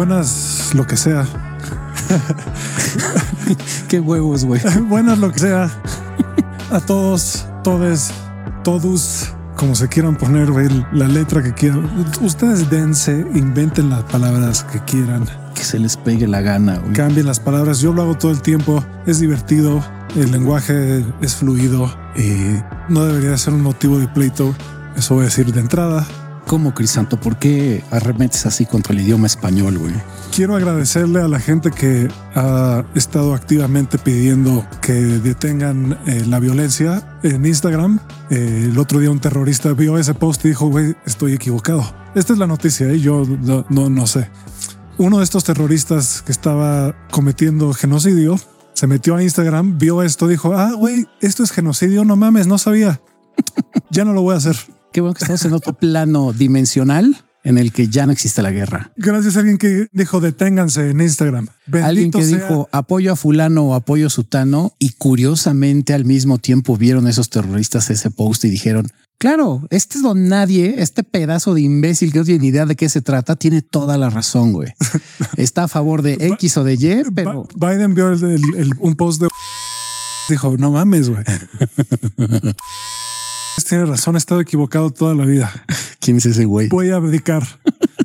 buenas lo que sea. Qué huevos, güey. buenas lo que sea. A todos, todes, todos, como se quieran poner, güey, la letra que quieran. Ustedes dense, inventen las palabras que quieran. Que se les pegue la gana, güey. Cambien las palabras. Yo lo hago todo el tiempo. Es divertido. El lenguaje es fluido y no debería ser un motivo de pleito. Eso voy a decir de entrada. ¿Cómo, Crisanto? ¿Por qué arremetes así contra el idioma español, güey? Quiero agradecerle a la gente que ha estado activamente pidiendo que detengan eh, la violencia en Instagram. Eh, el otro día un terrorista vio ese post y dijo, güey, estoy equivocado. Esta es la noticia, ¿eh? yo no, no sé. Uno de estos terroristas que estaba cometiendo genocidio se metió a Instagram, vio esto, dijo, ah, güey, esto es genocidio, no mames, no sabía. ya no lo voy a hacer. Qué bueno que estamos en otro plano dimensional en el que ya no existe la guerra. Gracias a alguien que dijo deténganse en Instagram. Bendito alguien que dijo apoyo a fulano o apoyo a sutano y curiosamente al mismo tiempo vieron esos terroristas ese post y dijeron, claro, este es don nadie, este pedazo de imbécil que no tiene ni idea de qué se trata, tiene toda la razón, güey. Está a favor de X o de Y, pero... Biden vio un post de... Dijo, no mames, güey. Tiene razón, he estado equivocado toda la vida. ¿Quién es ese güey? Voy a abdicar.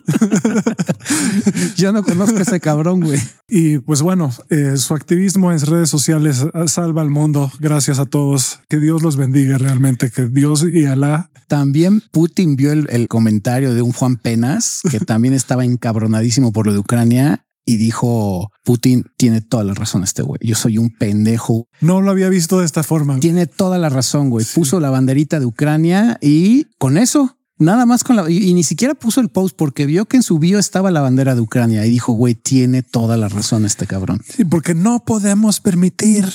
Yo no conozco a ese cabrón, güey. Y pues bueno, eh, su activismo en redes sociales salva al mundo. Gracias a todos. Que Dios los bendiga realmente. Que Dios y Alá. También Putin vio el, el comentario de un Juan Penas que también estaba encabronadísimo por lo de Ucrania y dijo Putin tiene toda la razón este güey. Yo soy un pendejo. No lo había visto de esta forma. Tiene toda la razón, güey. Puso la banderita de Ucrania y con eso Nada más con la y, ni siquiera puso el post porque vio que en su bio estaba la bandera de Ucrania y dijo, güey, tiene toda la razón este cabrón. Sí, porque no podemos permitir.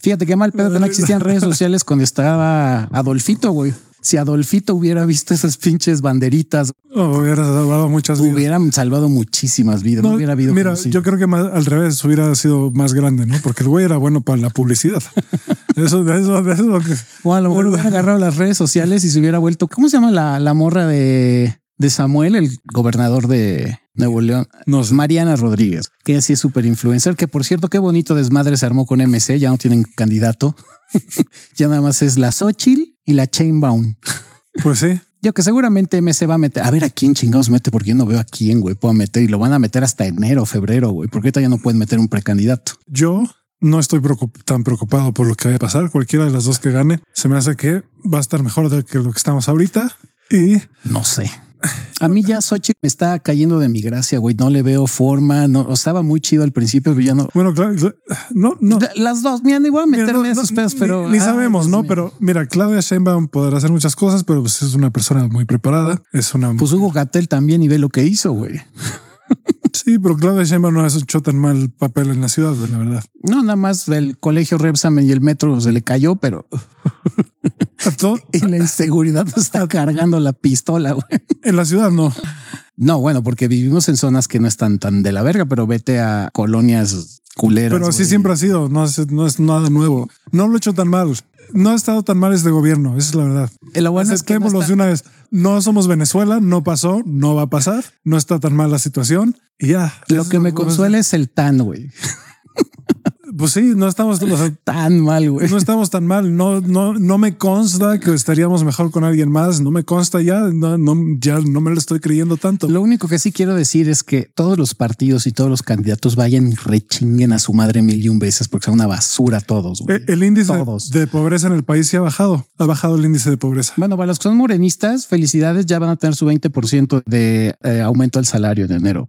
Fíjate qué mal pedo que no existían redes sociales cuando estaba Adolfito, güey si Adolfito hubiera visto esas pinches banderitas, hubiera salvado muchas vidas. Hubieran salvado muchísimas vidas. No, hubiera habido. Mira, yo creo que al revés hubiera sido más grande, ¿no? Porque el güey era bueno para la publicidad. eso, de eso, de eso. O a lo mejor hubiera agarrado las redes sociales y se hubiera vuelto. ¿Cómo se llama la, la morra de, de Samuel, el gobernador de Nuevo León? No, Mariana Rodríguez, que así es súper influencer. Que por cierto, qué bonito desmadre se armó con MC. Ya no tienen candidato. ya nada más es la Xochitl y la Chainbound. Pues sí. Yo que seguramente MC va a meter, a ver a quién chingados mete, porque yo no veo a quién, güey, puedo meter y lo van a meter hasta enero, febrero, güey, porque ahorita ya no pueden meter un precandidato. Yo no estoy tan preocupado por lo que vaya a pasar. Cualquiera de las dos que gane, se me hace que va a estar mejor de que lo que estamos ahorita. Y no sé. A mí ya Sochi me está cayendo de mi gracia, güey. No le veo forma. No estaba muy chido al principio, pero ya no. Bueno, claro, no, no. Las dos, mira, igual a meterme esos pedos, pero ni, sabemos, no? Pero mira, Claudia Sheinbaum podrá hacer muchas cosas, pero pues es una persona muy preparada. Es una. Pues Hugo Gatel también y ve lo que hizo, güey. Sí, pero Claudia Sheinbaum no ha hecho tan mal papel en la ciudad, la verdad. No, nada más del colegio Repsamen y el metro se le cayó, pero y la inseguridad está cargando la pistola. Güey. En la ciudad no. No, bueno, porque vivimos en zonas que no están tan de la verga, pero vete a colonias culeras. Pero así siempre ha sido, no es, no es nada nuevo. No lo he hecho tan mal. No ha estado tan mal este gobierno, esa es la verdad. La bueno es que de una vez. No somos Venezuela, no pasó, no va a pasar, no está tan mal la situación y ya. Lo que me consuela es el tan, güey. Pues sí, no estamos tan mal, güey. No estamos tan mal. No, no, no me consta que estaríamos mejor con alguien más. No me consta ya. No, no, ya no me lo estoy creyendo tanto. Lo único que sí quiero decir es que todos los partidos y todos los candidatos vayan y rechinguen a su madre mil y un veces porque son una basura todos. El, el, índice de pobreza en el país se ha bajado. Ha bajado el índice de pobreza. Bueno, para los que son morenistas, felicidades. Ya van a tener su 20% de eh, aumento del salario en enero.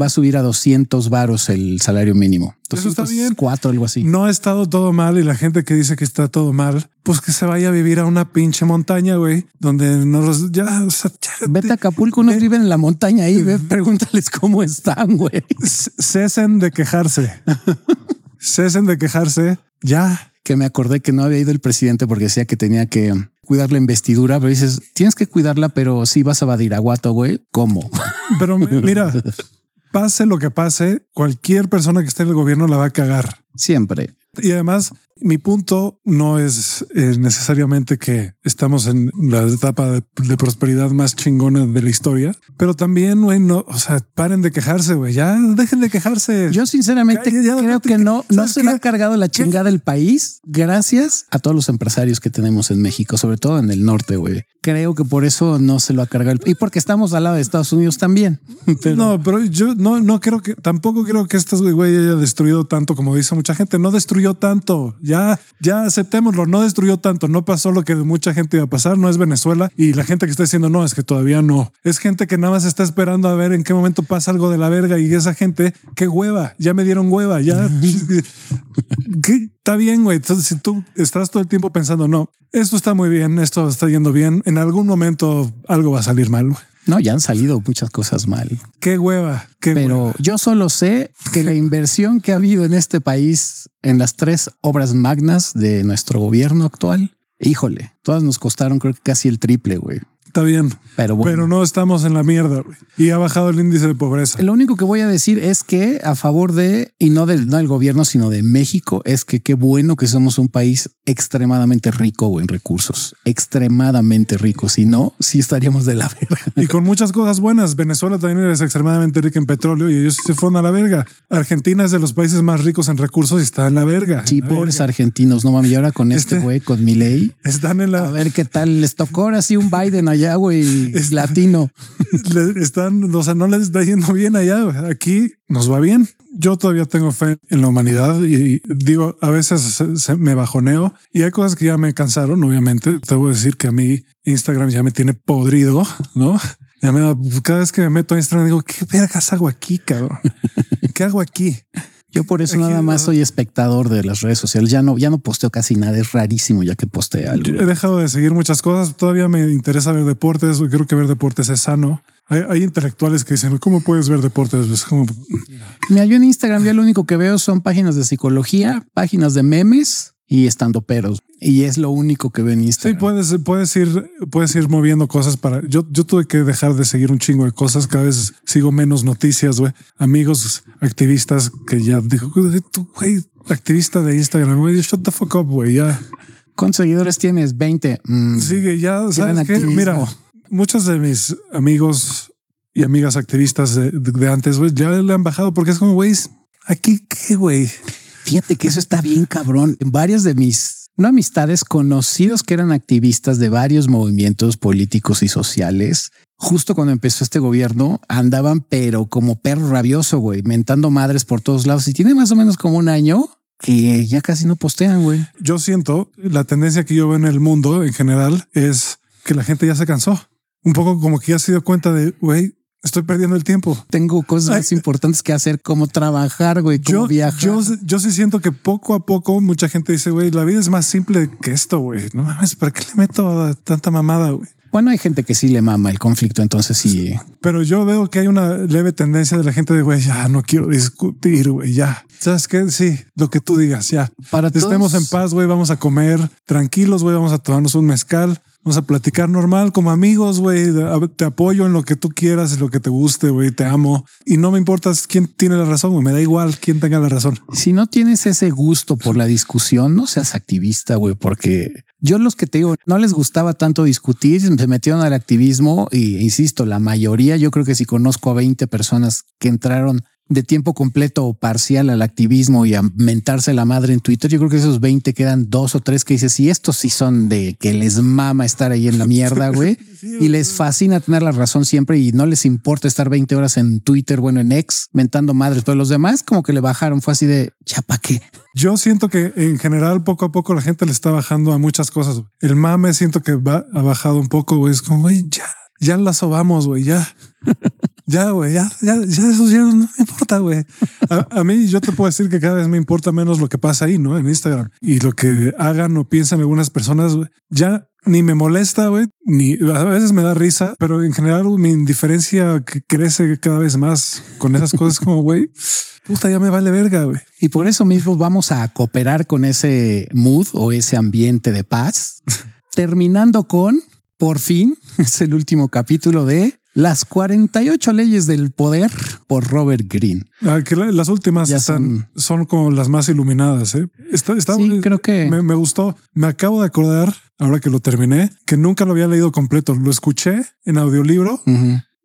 Va a subir a 200 varos el salario mínimo. Eso está bien. Cuatro, algo así. No ha estado todo mal y la gente que dice que está todo mal, pues que se vaya a vivir a una pinche montaña, güey, donde no los ya, vete a Acapulco, unos viven en la montaña ahí, ve, pregúntales cómo están, güey. Cesen de quejarse. Cesen de quejarse. Ya. Que me acordé que no había ido el presidente porque decía que tenía que cuidar la investidura, pero dices, tienes que cuidarla, pero si vas a Badiraguato, güey, ¿cómo? Pero mira, pase lo que pase, cualquier persona que esté en el gobierno la va a cagar. Siempre. Y además, Mi punto no es eh, necesariamente que estamos en la etapa de, prosperidad más chingona de la historia, pero también, güey, no, o sea, paren de quejarse, güey, ya dejen de quejarse. Yo sinceramente creo que no, no se le ha cargado la chingada el país gracias a todos los empresarios que tenemos en México, sobre todo en el norte, güey. Creo que por eso no se lo ha cargado y porque estamos al lado de Estados Unidos también. No, pero yo no, no creo que tampoco creo que estos güey haya destruido tanto como dice mucha gente. No destruyó tanto. Ya, ya aceptémoslo. No destruyó tanto. No pasó lo que mucha gente iba a pasar. No es Venezuela y la gente que está diciendo no es que todavía no. Es gente que nada más está esperando a ver en qué momento pasa algo de la verga y esa gente qué hueva. Ya me dieron hueva. Ya está bien, güey. Entonces, si tú estás todo el tiempo pensando no, esto está muy bien, esto está yendo bien, en algún momento algo va a salir mal. No, ya han salido muchas cosas mal. Qué hueva. Pero yo solo sé que la inversión que ha habido en este país en las tres obras magnas de nuestro gobierno actual, híjole, todas nos costaron creo que casi el triple, güey está bien. Pero, pero no estamos en la mierda y ha bajado el índice de pobreza. Lo único que voy a decir es que a favor de, y no del, no del gobierno, sino de México, es que qué bueno que somos un país extremadamente rico en recursos, extremadamente rico. Si no, sí estaríamos de la verga. Y con muchas cosas buenas. Venezuela también es extremadamente rica en petróleo y ellos se fueron a la verga. Argentina es de los países más ricos en recursos y está en la verga. Sí, pobres argentinos, no mami. Y ahora con este, este güey, con mi ley. Están en la. A ver qué tal les tocó ahora sí un Biden allá allá, güey, latino. Están, o sea, no les está yendo bien allá. Aquí nos va bien. Yo todavía tengo fe en la humanidad y, digo, a veces me bajoneo y hay cosas que ya me cansaron, obviamente. Te voy a decir que a mí Instagram ya me tiene podrido, ¿no? Ya me da, cada vez que me meto a Instagram digo, ¿qué vergas hago aquí, cabrón? ¿Qué hago aquí? Yo por eso nada más soy espectador de las redes sociales. Ya no, ya no posteo casi nada. Es rarísimo ya que posteo algo. he dejado de seguir muchas cosas. Todavía me interesa ver deportes. Creo que ver deportes es sano. Hay, intelectuales que dicen, ¿cómo puedes ver deportes? Es como... Mira, yo en Instagram ya lo único que veo son páginas de psicología, páginas de memes y estando peros. Y es lo único que ven Instagram. Sí, puedes, puedes ir, puedes ir moviendo cosas para. Yo, yo tuve que dejar de seguir un chingo de cosas. Cada vez sigo menos noticias, güey. Amigos activistas que ya dijo, güey, activista de Instagram, güey, shut the fuck up, güey, ya. ¿Cuántos seguidores tienes? 20. Mm, Sigue, ya. Mira, muchos de mis amigos y amigas activistas de, de antes, güey, ya le han bajado porque es como, güey, aquí qué, güey. Fíjate que eso está bien cabrón. En varias de mis no amistades conocidos que eran activistas de varios movimientos políticos y sociales, justo cuando empezó este gobierno, andaban pero como perro rabioso, güey, mentando madres por todos lados. Y tiene más o menos como un año que ya casi no postean, güey. Yo siento la tendencia que yo veo en el mundo en general es que la gente ya se cansó. Un poco como que ya se dio cuenta de, güey, Estoy perdiendo el tiempo. Tengo cosas más importantes que hacer, como trabajar, güey, como viajar. Yo, yo sí siento que poco a poco mucha gente dice, güey, la vida es más simple que esto, güey. No mames, ¿para qué le meto tanta mamada, güey? Bueno, hay gente que sí le mama el conflicto, entonces sí. Pero yo veo que hay una leve tendencia de la gente de, güey, ya no quiero discutir, güey, ya. ¿Sabes qué? Sí, lo que tú digas, ya. Para Estemos en paz, güey, vamos a comer tranquilos, güey, vamos a tomarnos un mezcal Vamos a platicar normal como amigos, güey. Te apoyo en lo que tú quieras, en lo que te guste, güey. Te amo. Y no me importa quién tiene la razón, güey. Me da igual quién tenga la razón. Si no tienes ese gusto por la discusión, no seas activista, güey, porque yo los que te digo, no les gustaba tanto discutir, se metieron al activismo y insisto, la mayoría, yo creo que si conozco a 20 personas que entraron de tiempo completo o parcial al activismo y a mentarse la madre en Twitter, yo creo que esos 20 quedan dos o tres que dices, y estos sí son de que les mama estar ahí en la mierda, güey, y les fascina tener la razón siempre y no les importa estar 20 horas en Twitter, bueno, en ex, mentando madres, pero los demás como que le bajaron, fue así de, ya pa' qué. Yo siento que en general poco a poco la gente le está bajando a muchas cosas. El mame siento que va, ha bajado un poco, güey, es como, güey, ya, ya la sobamos, güey, ya. Ya, güey, ya, ya, ya eso ya no me importa, güey. A, mí yo te puedo decir que cada vez me importa menos lo que pasa ahí, ¿no? En Instagram. Y lo que hagan o piensan algunas personas, ya ni me molesta, güey, ni a veces me da risa, pero en general mi indiferencia crece cada vez más con esas cosas como, güey, puta, ya me vale verga, güey. Y por eso mismo vamos a cooperar con ese mood o ese ambiente de paz, terminando con, por fin, es el último capítulo de Las 48 leyes del poder por Robert Greene. Ah, que las últimas están, son... como las más iluminadas. ¿eh? Está, sí, creo que me, gustó. Me acabo de acordar, ahora que lo terminé, que nunca lo había leído completo. Lo escuché en audiolibro.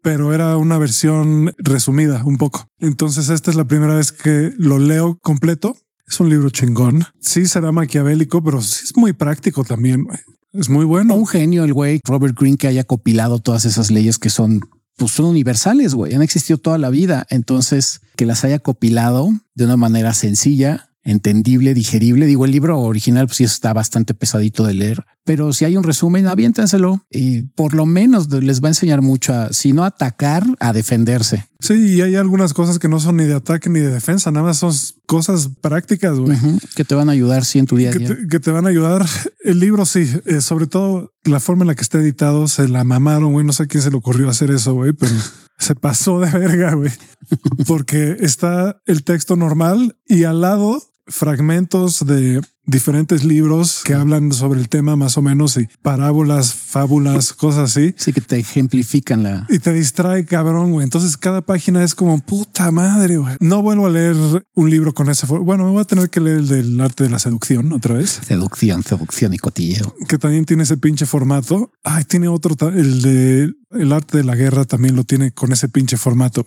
Pero era una versión resumida un poco. Entonces esta es la primera vez que lo leo completo. Es un libro chingón. Sí será maquiavélico, pero sí es muy práctico también. Es muy bueno. Un genio el güey Robert Greene que haya copilado todas esas leyes que son pues son universales, güey. Han existido toda la vida. Entonces, que las haya copilado de una manera sencilla, entendible, digerible. Digo, el libro original pues sí está bastante pesadito de leer, pero si hay un resumen, aviéntenselo y por lo menos les va a enseñar mucho a, si no atacar, a defenderse. Sí, y hay algunas cosas que no son ni de ataque ni de defensa, nada más son cosas prácticas, güey. que te van a ayudar sí en tu día a día. Que te, van a ayudar. El libro sí, eh, sobre todo la forma en la que está editado, se la mamaron, güey. No sé quién se le ocurrió hacer eso, güey, pero se pasó de verga, güey. Porque está el texto normal y al lado fragmentos de diferentes libros que hablan sobre el tema más o menos y parábolas, fábulas, cosas así. Sí, que te ejemplifican la... Y te distrae, cabrón, güey. Entonces cada página es como puta madre, güey. No vuelvo a leer un libro con ese... Bueno, me voy a tener que leer el del arte de la seducción otra vez. Seducción, seducción y cotilleo. Que también tiene ese pinche formato. Ay, tiene otro, el de el arte de la guerra también lo tiene con ese pinche formato.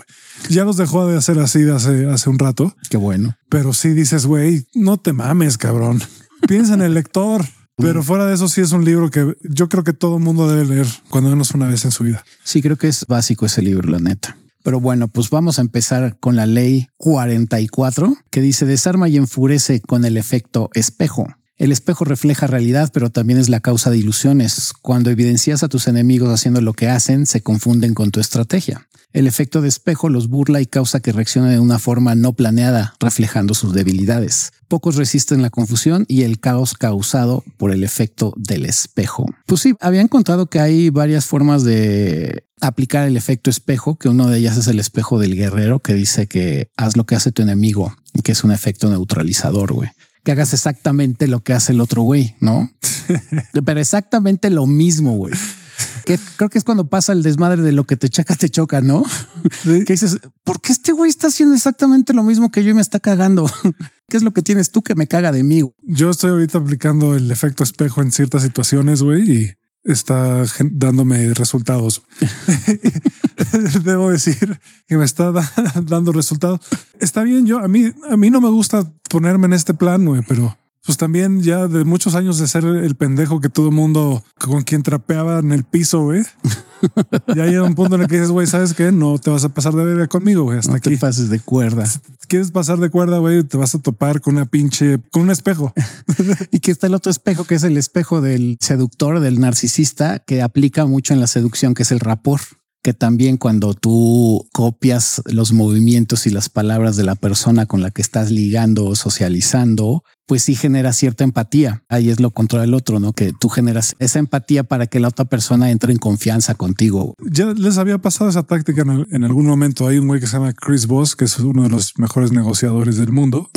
Ya los dejó de hacer así de hace, hace un rato. Qué bueno. Pero sí dices, güey, no te mames, cabrón. Piensa en el lector. Pero fuera de eso, sí es un libro que yo creo que todo mundo debe leer cuando menos una vez en su vida. Sí, creo que es básico ese libro, la neta. Pero bueno, pues vamos a empezar con la ley 44 que dice desarma y enfurece con el efecto espejo. El espejo refleja realidad, pero también es la causa de ilusiones. Cuando evidencias a tus enemigos haciendo lo que hacen, se confunden con tu estrategia. El efecto de espejo los burla y causa que reaccionen de una forma no planeada, reflejando sus debilidades. Pocos resisten la confusión y el caos causado por el efecto del espejo. Pues sí, había encontrado que hay varias formas de aplicar el efecto espejo, que uno de ellas es el espejo del guerrero, que dice que haz lo que hace tu enemigo, que es un efecto neutralizador, güey que hagas exactamente lo que hace el otro güey, ¿no? Pero exactamente lo mismo, güey que creo que es cuando pasa el desmadre de lo que te chaca, te choca, ¿no? Que dices, ¿por qué este güey está haciendo exactamente lo mismo que yo y me está cagando? ¿Qué es lo que tienes tú que me caga de mí? Yo estoy ahorita aplicando el efecto espejo en ciertas situaciones, güey, y está dándome resultados. Debo decir que me está dando resultados. Está bien, yo a mí a mí no me gusta ponerme en este plan, güey, pero pues también ya de muchos años de ser el pendejo que todo mundo con quien trapeaba en el piso, güey. ya llega un punto en el que dices, güey, ¿sabes qué? No te vas a pasar de verga conmigo, güey. Hasta no aquí. pases de cuerda. Si quieres pasar de cuerda, güey, te vas a topar con una pinche, con un espejo. y que está el otro espejo, que es el espejo del seductor, del narcisista, que aplica mucho en la seducción, que es el rapor que también cuando tú copias los movimientos y las palabras de la persona con la que estás ligando o socializando, pues sí genera cierta empatía. Ahí es lo contra del otro, ¿no? Que tú generas esa empatía para que la otra persona entre en confianza contigo. Ya les había pasado esa táctica en, algún momento. Hay un güey que se llama Chris Voss, que es uno de los mejores negociadores del mundo.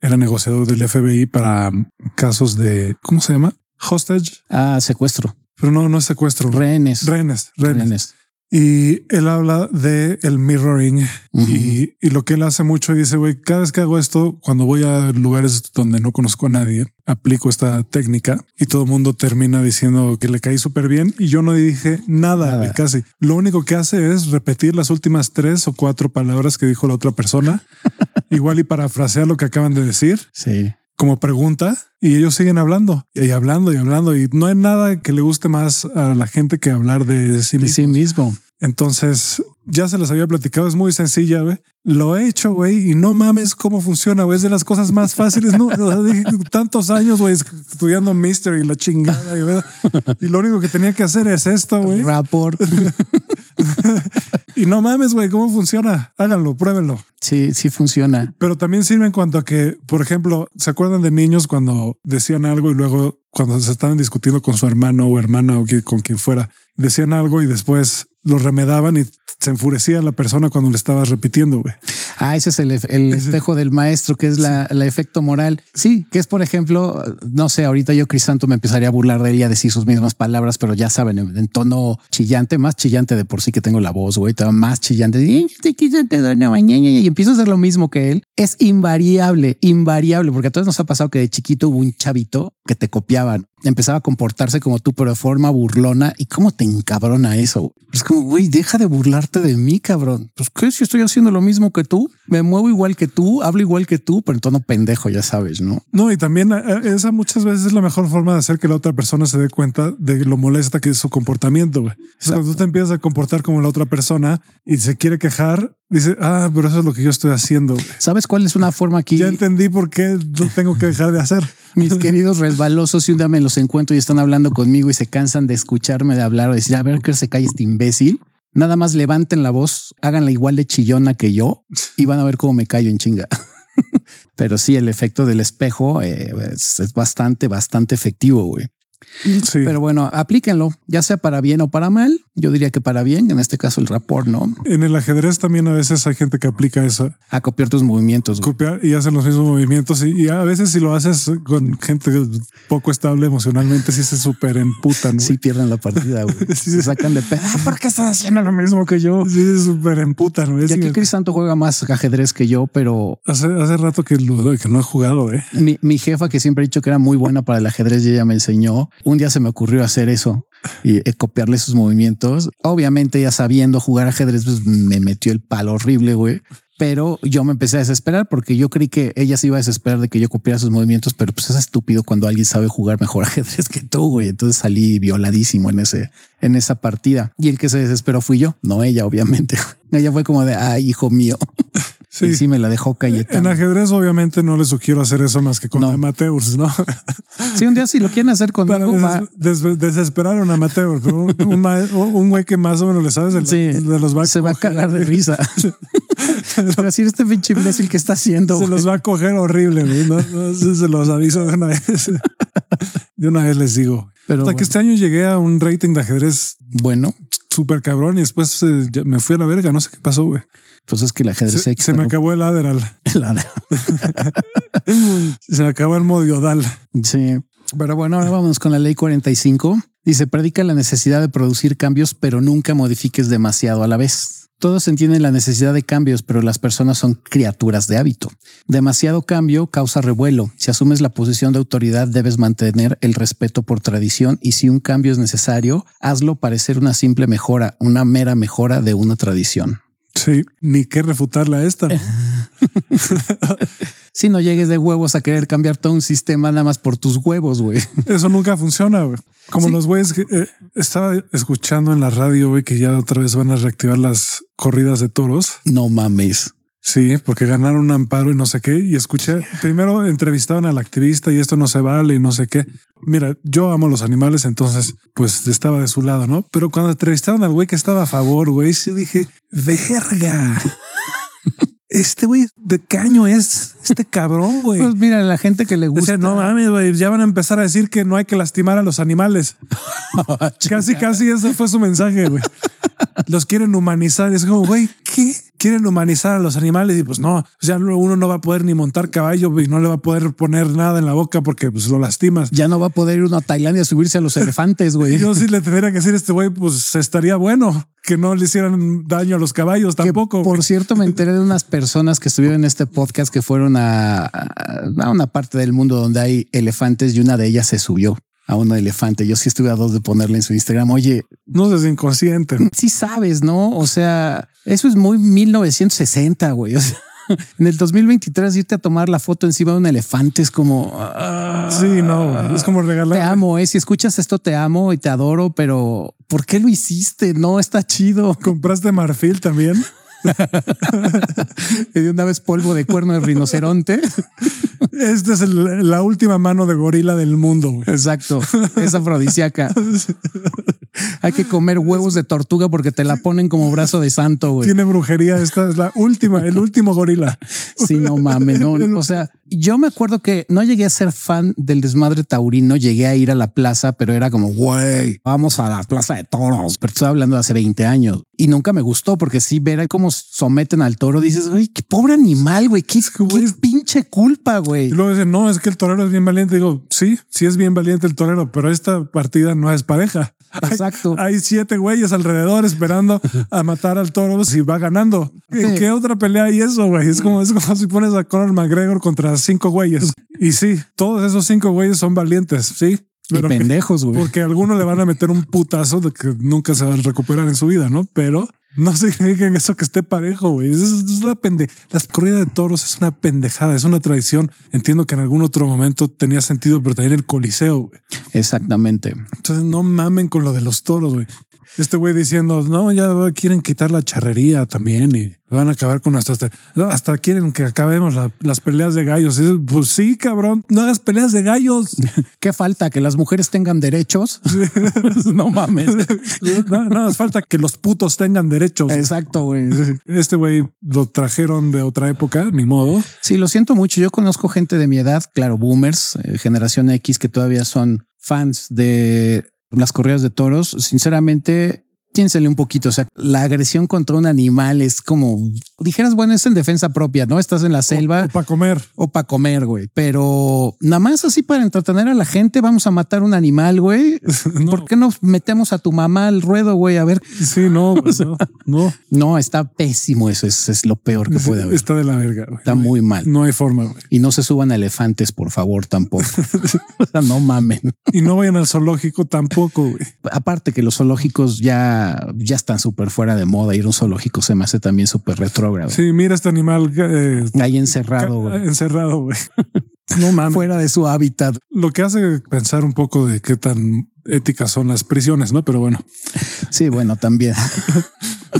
Era negociador del FBI para casos de, ¿cómo se llama? Hostage. Ah, secuestro. Pero no, no es secuestro. Rehenes. Rehenes. Rehenes. Y él habla de el mirroring y, lo que él hace mucho y dice, güey, cada vez que hago esto, cuando voy a lugares donde no conozco a nadie, aplico esta técnica y todo el mundo termina diciendo que le caí súper bien y yo no dije nada, casi. Lo único que hace es repetir las últimas tres o cuatro palabras que dijo la otra persona, igual y parafrasear lo que acaban de decir. Sí como pregunta y ellos siguen hablando y hablando y hablando y no hay nada que le guste más a la gente que hablar de sí mismo. sí mismo. Entonces ya se les había platicado, es muy sencilla, güey. Lo he hecho, güey, y no mames cómo funciona, güey. Es de las cosas más fáciles, no tantos años, güey, estudiando Mystery y la chingada, y lo único que tenía que hacer es esto, güey. Rapport. Y no mames, güey, ¿cómo funciona? Háganlo, pruébenlo. Sí, sí funciona. Pero también sirve en cuanto a que, por ejemplo, ¿se acuerdan de niños cuando decían algo y luego cuando se estaban discutiendo con su hermano o hermana o con quien fuera, decían algo y después lo remedaban y se enfurecía la persona cuando le estabas repitiendo, güey. Ah, ese es el, espejo del maestro, que es la, efecto moral. Sí, que es, por ejemplo, no sé, ahorita yo, Crisanto, me empezaría a burlar de ella, a decir sus mismas palabras, pero ya saben, en, tono chillante, más chillante de por sí que tengo la voz, güey, más chillante. Y empiezo a hacer lo mismo que él. Es invariable, invariable, porque a todos nos ha pasado que de chiquito hubo un chavito que te copiaban empezaba a comportarse como tú, pero de forma burlona. ¿Y cómo te encabrona eso? Es como, güey, deja de burlarte de mí, cabrón. Pues, ¿qué si estoy haciendo lo mismo que tú? Me muevo igual que tú, hablo igual que tú, pero en tono pendejo, ya sabes, ¿no? No, y también eh, eh, esa muchas veces es la mejor forma de hacer que la otra persona se dé cuenta de lo molesta que es su comportamiento. Güey. cuando tú te empiezas a comportar como la otra persona y se quiere quejar, dice, ah, pero eso es lo que yo estoy haciendo. ¿Sabes cuál es una forma aquí? Ya entendí por qué no tengo que dejar de hacer. Mis queridos resbalosos, si un día me los encuentro y están hablando conmigo y se cansan de escucharme de hablar o decir, a ver que se cae este imbécil, nada más levanten la voz, háganla igual de chillona que yo y van a ver cómo me callo en chinga. Pero sí, el efecto del espejo eh, es, es, bastante, bastante efectivo, güey. Pero bueno, aplíquenlo, ya sea para bien o para mal. Yo diría que para bien, en este caso el rapport, ¿no? En el ajedrez también a veces hay gente que aplica eso. A copiar tus movimientos. Copiar y hacen los mismos movimientos. Y, a veces si lo haces con gente poco estable emocionalmente, sí se súper emputan. Sí pierden la partida, güey. se sacan de pedo. Ah, ¿Por qué estás haciendo lo mismo que yo? Sí, se súper emputan. Y aquí Crisanto juega más ajedrez que yo, pero... Hace, hace rato que, que no he jugado, ¿eh? Mi, mi jefa que siempre ha dicho que era muy buena para el ajedrez y ella me enseñó. Un día se me ocurrió hacer eso y eh, copiarle sus movimientos. Obviamente ya sabiendo jugar ajedrez, pues me metió el palo horrible, güey. Pero yo me empecé a desesperar porque yo creí que ella se iba a desesperar de que yo copiara sus movimientos, pero pues es estúpido cuando alguien sabe jugar mejor ajedrez que tú, güey. Entonces salí violadísimo en ese, en esa partida. Y el que se desesperó fui yo, no ella, obviamente. Ella fue como de, ay, hijo mío. Sí. sí, me la dejó Cayetano. En ajedrez, obviamente, no les sugiero hacer eso más que con amateurs, ¿no? Sí, un día si lo quieren hacer con desesperar a un amateur, pero un, güey que más o menos le sabes de, los va Se va a cagar de risa. pero decir este pinche imbécil que está haciendo. Se los va a coger horrible, güey. No, se los aviso de una vez. De una vez les digo. Pero Hasta que este año llegué a un rating de ajedrez bueno, súper cabrón y después eh, me fui a la verga. No sé qué pasó, güey. Pues es que el ajedrez se, se me acabó el Adderall. se me acabó el modiodal. Sí. Pero bueno, ahora vamos con la ley 45. Dice, predica la necesidad de producir cambios, pero nunca modifiques demasiado a la vez. Todos entienden la necesidad de cambios, pero las personas son criaturas de hábito. Demasiado cambio causa revuelo. Si asumes la posición de autoridad, debes mantener el respeto por tradición y si un cambio es necesario, hazlo parecer una simple mejora, una mera mejora de una tradición. Sí, ni qué refutarla esta. si no llegues de huevos a querer cambiar todo un sistema nada más por tus huevos, güey. Eso nunca funciona, güey. Como los güeyes que eh, estaba escuchando en la radio, güey, que ya otra vez van a reactivar las corridas de toros. No mames. Sí, porque ganaron un amparo y no sé qué. Y escuché, primero entrevistaban al activista y esto no se vale y no sé qué. Mira, yo amo los animales, entonces pues estaba de su lado, ¿no? Pero cuando entrevistaron al güey que estaba a favor, güey, sí dije, verga. Este güey de caño es este cabrón, güey. Pues mira, la gente que le gusta. no mames, güey, ya van a empezar a decir que no hay que lastimar a los animales. casi, casi ese fue su mensaje, güey. Los quieren humanizar. Es como, güey, ¿qué? Quieren humanizar a los animales y pues no, o sea, uno no va a poder ni montar caballo y no le va a poder poner nada en la boca porque pues lo lastimas. Ya no va a poder ir uno a Tailandia a subirse a los elefantes, güey. Yo sí le tendría que decir a este güey, pues estaría bueno que no le hicieran daño a los caballos tampoco. por cierto, me enteré de unas personas que estuvieron en este podcast que fueron a, a una parte del mundo donde hay elefantes y una de ellas se subió a un elefante. Yo sí estuve a dos de ponerle en su Instagram. Oye, no seas inconsciente. Sí sabes, ¿no? O sea, eso es muy 1960, güey. O sea, en el 2023 irte a tomar la foto encima de un elefante es como... Ah, sí, no, es como regalar. Te amo, eh. Si escuchas esto, te amo y te adoro, pero ¿por qué lo hiciste? No, está chido. ¿Compraste marfil también? y de una vez polvo de cuerno de rinoceronte. Esta es la última mano de gorila del mundo. Exacto. Es afrodisíaca. Hay que comer huevos de tortuga porque te la ponen como brazo de santo, güey. Tiene brujería. Esta es la última, el último gorila. Sí, no mames. No. O sea, yo me acuerdo que no llegué a ser fan del desmadre taurino. Llegué a ir a la plaza, pero era como, güey, vamos a la plaza de toros. Pero estoy hablando de hace 20 años y nunca me gustó porque si ver cómo someten al toro, dices, güey, qué pobre animal, güey. Qué, qué pinche culpa, güey. Y luego dicen, no, es que el torero es bien valiente. Digo, sí, sí es bien valiente el torero, pero esta partida no es pareja. Exacto. Hay, siete güeyes alrededor esperando a matar al toro si va ganando. ¿En qué otra pelea hay eso, güey? Es como, es como si pones a Conor McGregor contra cinco güeyes. Y sí, todos esos cinco güeyes son valientes, sí. Pero pendejos, güey. Porque a alguno le van a meter un putazo de que nunca se va a recuperar en su vida, ¿no? Pero no significa eso que esté parejo, güey. Es, es una pende. Las corridas de toros es una pendejada, es una tradición. Entiendo que en algún otro momento tenía sentido, pero también el coliseo. Güey. Exactamente. Entonces no mamen con lo de los toros, güey. Este güey diciendo, no, ya quieren quitar la charrería también y van a acabar con nuestras... Hasta quieren que acabemos las peleas de gallos. Pues sí, cabrón, no hagas peleas de gallos. ¿Qué falta? ¿Que las mujeres tengan derechos? no mames. No, no, falta que los putos tengan derechos. Exacto, güey. Este güey lo trajeron de otra época, ni modo. Sí, lo siento mucho. Yo conozco gente de mi edad, claro, boomers, eh, generación X, que todavía son fans de las corridas de toros, sinceramente, piénsale un poquito. O sea, la agresión contra un animal es como dijeras, bueno, es en defensa propia, no estás en la selva o, para comer o para comer, güey. Pero nada más así para entretener a la gente, vamos a matar un animal, güey. ¿Por qué no metemos a tu mamá al ruedo, güey? A ver. Sí, no, no, no, está pésimo. Eso es, lo peor que puede haber. Está de la verga. Está muy mal. No hay forma. Güey. Y no se suban a elefantes, por favor, tampoco. o sea, no mamen. Y no vayan al zoológico tampoco. Güey. Aparte que los zoológicos ya, ya están súper fuera de moda. Ir a un zoológico se me hace también súper retro Sí, mira este animal eh, ahí encerrado, Encerrado, güey. No mames. Fuera de su hábitat. Lo que hace pensar un poco de qué tan éticas son las prisiones, ¿no? Pero bueno. Sí, bueno, también.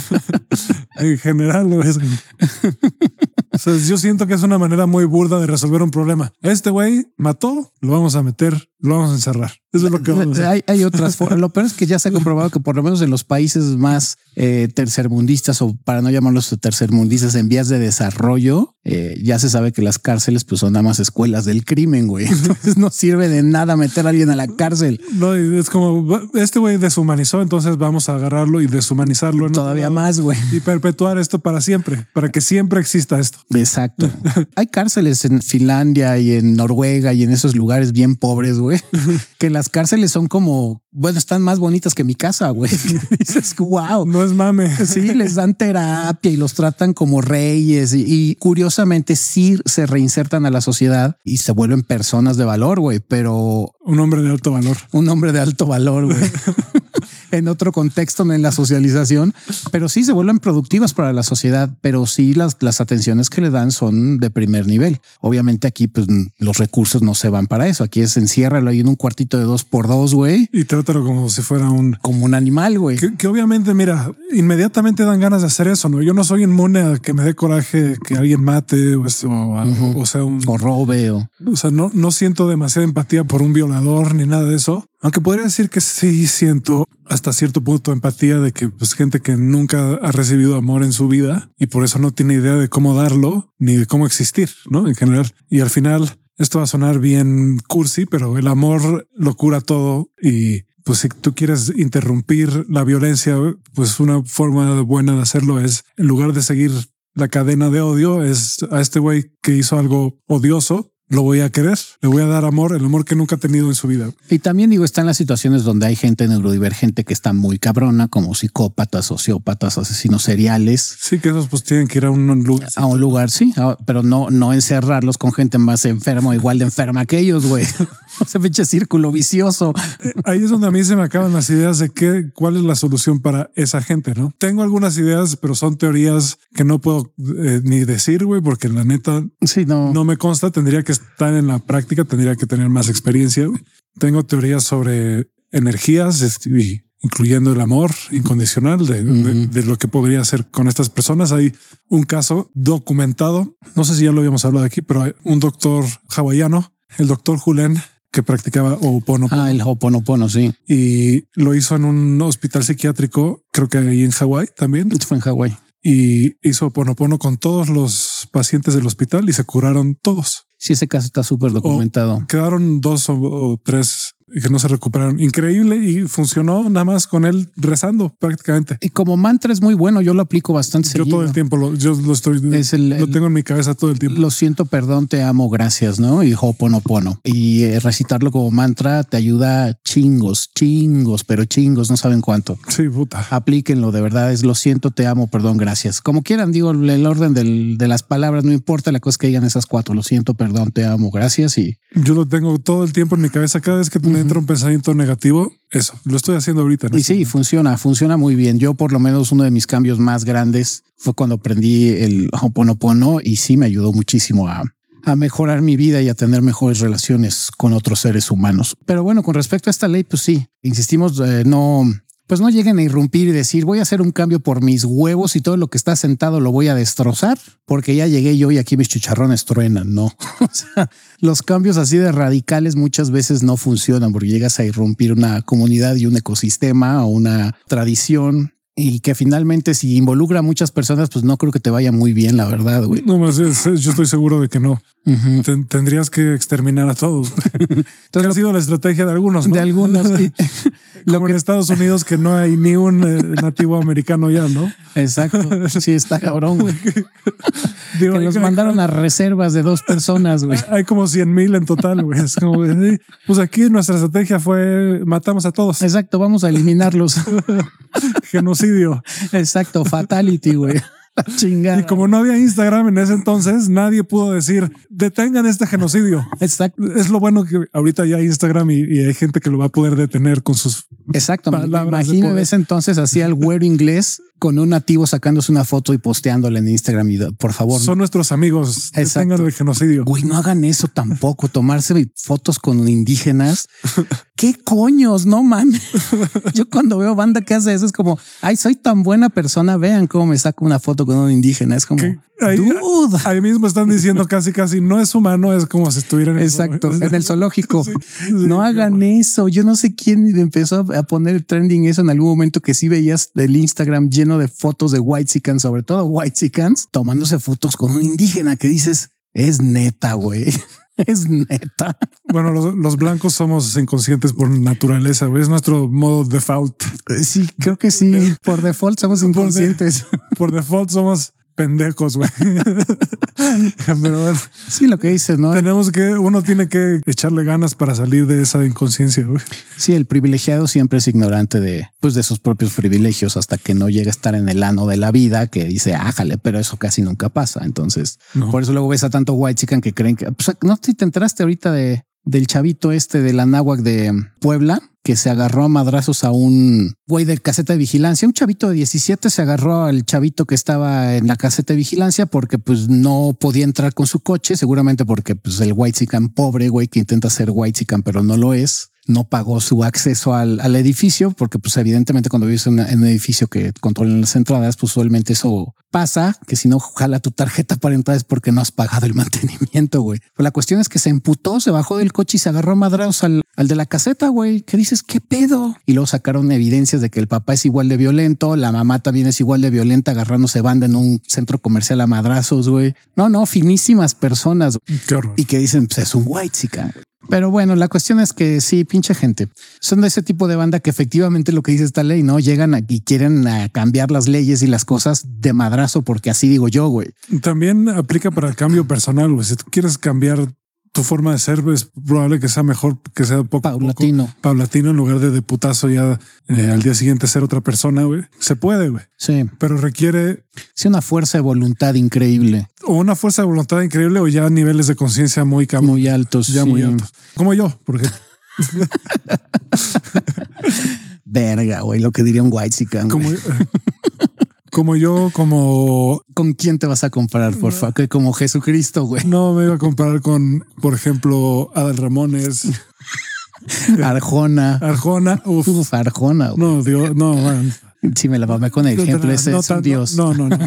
en general no es. yo siento que es una manera muy burda de resolver un problema. Este güey mató, lo vamos a meter, lo vamos a encerrar. Eso es lo que vamos a hacer. Hay, otras formas. Lo peor es que ya se ha comprobado que por lo menos en los países más eh, tercermundistas o para no llamarlos tercermundistas en vías de desarrollo, eh, ya se sabe que las cárceles pues son nada más escuelas del crimen, güey. Entonces no sirve de nada meter a alguien a la cárcel. No, es como este güey deshumanizó, entonces vamos a agarrarlo y deshumanizarlo. Todavía más, güey. Y perpetuar esto para siempre, para que siempre exista esto. Exacto. Hay cárceles en Finlandia y en Noruega y en esos lugares bien pobres, güey, que las cárceles son como, bueno, están más bonitas que mi casa, güey. Dices, wow. No es mame. Sí, les dan terapia y los tratan como reyes y, y curiosamente sí se reinsertan a la sociedad y se vuelven personas de valor, güey, pero... Un hombre de alto valor. Un hombre de alto valor, güey. En otro contexto, en la socialización, pero sí se vuelven productivas para la sociedad, pero sí las, las atenciones que le dan son de primer nivel. Obviamente aquí pues los recursos no se van para eso. Aquí es enciérralo ahí en un cuartito de dos por dos, güey. Y trátalo como si fuera un... Como un animal, güey. Que, obviamente, mira, inmediatamente dan ganas de hacer eso, ¿no? Yo no soy inmune a que me dé coraje que alguien mate o, o, sea, un... O robe o... O sea, no, no siento demasiada empatía por un violador ni nada de eso. Aunque podría decir que sí siento hasta cierto punto empatía de que pues gente que nunca ha recibido amor en su vida y por eso no tiene idea de cómo darlo ni de cómo existir, ¿no? En general. Y al final esto va a sonar bien cursi, pero el amor lo cura todo y pues si tú quieres interrumpir la violencia, pues una forma buena de hacerlo es en lugar de seguir la cadena de odio es a este güey que hizo algo odioso, lo voy a querer, le voy a dar amor, el amor que nunca ha tenido en su vida. Y también digo, están las situaciones donde hay gente neurodivergente que está muy cabrona, como psicópatas, sociópatas, asesinos seriales. Sí, que esos pues tienen que ir a un lugar. A un lugar, sí, pero no, no encerrarlos con gente más enferma, igual de enferma que ellos, güey. Ese pinche círculo vicioso. Eh, ahí es donde a mí se me acaban las ideas de qué, cuál es la solución para esa gente, ¿no? Tengo algunas ideas, pero son teorías que no puedo eh, ni decir, güey, porque la neta sí, no. no me consta. Tendría que estar en la práctica, tendría que tener más experiencia. Tengo teorías sobre energías, incluyendo el amor incondicional de, de, lo que podría hacer con estas personas. Hay un caso documentado, no sé si ya lo habíamos hablado aquí, pero hay un doctor hawaiano, el doctor Julen, que practicaba Ho'oponopono. Ah, el Ho'oponopono, sí. Y lo hizo en un hospital psiquiátrico, creo que ahí en Hawái también. Fue en Hawái. Y hizo Ho'oponopono con todos los pacientes del hospital y se curaron todos. Sí, ese caso está súper documentado. quedaron dos o tres que no se recuperaron. Increíble y funcionó nada más con él rezando prácticamente. Y como mantra es muy bueno, yo lo aplico bastante. Yo todo el tiempo lo, yo lo estoy, es el, lo tengo en mi cabeza todo el tiempo. Lo siento, perdón, te amo, gracias, ¿no? Y hoponopono. Y eh, recitarlo como mantra te ayuda chingos, chingos, pero chingos, no saben cuánto. Sí, puta. Aplíquenlo, de verdad, es lo siento, te amo, perdón, gracias. Como quieran, digo, el orden del, de las palabras, no importa, la cosa es que digan esas cuatro, lo siento, perdón, te amo, gracias y... Yo lo tengo todo el tiempo en mi cabeza, cada vez que me entra un pensamiento negativo, eso, lo estoy haciendo ahorita. Y sí, funciona, funciona muy bien. Yo por lo menos uno de mis cambios más grandes fue cuando aprendí el Ho'oponopono y sí me ayudó muchísimo a, a mejorar mi vida y a tener mejores relaciones con otros seres humanos. Pero bueno, con respecto a esta ley, pues sí, insistimos, eh, no, pues no lleguen a irrumpir y decir voy a hacer un cambio por mis huevos y todo lo que está sentado lo voy a destrozar porque ya llegué yo y aquí mis chicharrones truenan. No, o sea, los cambios así de radicales muchas veces no funcionan porque llegas a irrumpir una comunidad y un ecosistema o una tradición y que finalmente si involucra a muchas personas, pues no creo que te vaya muy bien, la verdad. Güey. No más, yo estoy seguro de que no. tendrías que exterminar a todos. Entonces, ha sido la estrategia de algunos. De algunos. Lo que en Estados Unidos que no hay ni un eh, nativo americano ya, ¿no? Exacto. Sí, está cabrón, güey. que nos mandaron a reservas de dos personas, güey. Hay como 100 mil en total, güey. Es como, pues aquí nuestra estrategia fue matamos a todos. Exacto, vamos a eliminarlos. Genocidio. Exacto, fatality, güey. Chingada. Y como no había Instagram en ese entonces, nadie pudo decir detengan este genocidio. Exacto. Es lo bueno que ahorita ya hay Instagram y, hay gente que lo va a poder detener con sus Exacto. Imagínate ese entonces hacía el güero inglés con un nativo sacándose una foto y posteándola en Instagram. Y por favor, son nuestros amigos. Detengan el genocidio. Güey, no hagan eso tampoco. Tomarse fotos con indígenas. ¿Qué coños? No mames. Yo cuando veo banda que hace eso es como, ay, soy tan buena persona. Vean cómo me saco una foto con un indígena. Es como, Ahí, mismo están diciendo casi, casi no es humano, es como si estuvieran Exacto, en el zoológico. no hagan eso. Yo no sé quién empezó a poner trending eso en algún momento que sí veías del Instagram lleno de fotos de white chickens, sobre todo white chickens, tomándose fotos con un indígena que dices es neta, güey. Es neta. Bueno, los, blancos somos inconscientes por naturaleza, Es nuestro modo default. Sí, creo que sí. Por default somos inconscientes. por default somos pendejos, güey. Pero bueno, sí, lo que dices, ¿no? Tenemos que, uno tiene que echarle ganas para salir de esa inconsciencia, güey. Sí, el privilegiado siempre es ignorante de, pues, de sus propios privilegios hasta que no llega a estar en el ano de la vida que dice, ájale, pero eso casi nunca pasa. Entonces, por eso luego ves a tanto white chican que creen que, pues, no si te enteraste ahorita de, del chavito este de la náhuac de Puebla que se agarró a madrazos a un güey de caseta de vigilancia. Un chavito de 17 se agarró al chavito que estaba en la caseta de vigilancia porque pues no podía entrar con su coche, seguramente porque pues el white pobre güey que intenta ser white pero no lo es no pagó su acceso al, edificio, porque pues evidentemente cuando vives en, un edificio que controlan las entradas, pues usualmente eso pasa, que si no jala tu tarjeta para entrar es porque no has pagado el mantenimiento, güey. Pues la cuestión es que se emputó, se bajó del coche y se agarró madrados al, al de la caseta, güey. ¿Qué dices? ¿Qué pedo? Y luego sacaron evidencias de que el papá es igual de violento, la mamá también es igual de violenta, agarrándose banda en un centro comercial a madrazos, güey. No, no, finísimas personas. Y que dicen, pues es un white chica. Pero bueno, la cuestión es que sí, pinche gente. Son de ese tipo de banda que efectivamente lo que dice esta ley, ¿no? Llegan aquí quieren cambiar las leyes y las cosas de madrazo, porque así digo yo, güey. También aplica para el cambio personal, güey. Si tú quieres cambiar tu forma de ser es probable que sea mejor, que sea poco paulatino, paulatino en lugar de de putazo ya eh, al día siguiente ser otra persona. Güey. Se puede, güey. Sí, pero requiere sí, una fuerza de voluntad increíble o una fuerza de voluntad increíble o ya niveles de conciencia muy muy altos, ya muy altos, como yo, por ejemplo. Verga, güey, lo que diría un white Como, como yo, como... ¿Con quién te vas a comparar, por favor? Que como Jesucristo, güey. No, me iba a comparar con, por ejemplo, Adal Ramones. Arjona. Arjona. Uf, Arjona. No, Dios, no, man. Sí, me la mamé con el ejemplo. Ese no, es Dios. No, no, no.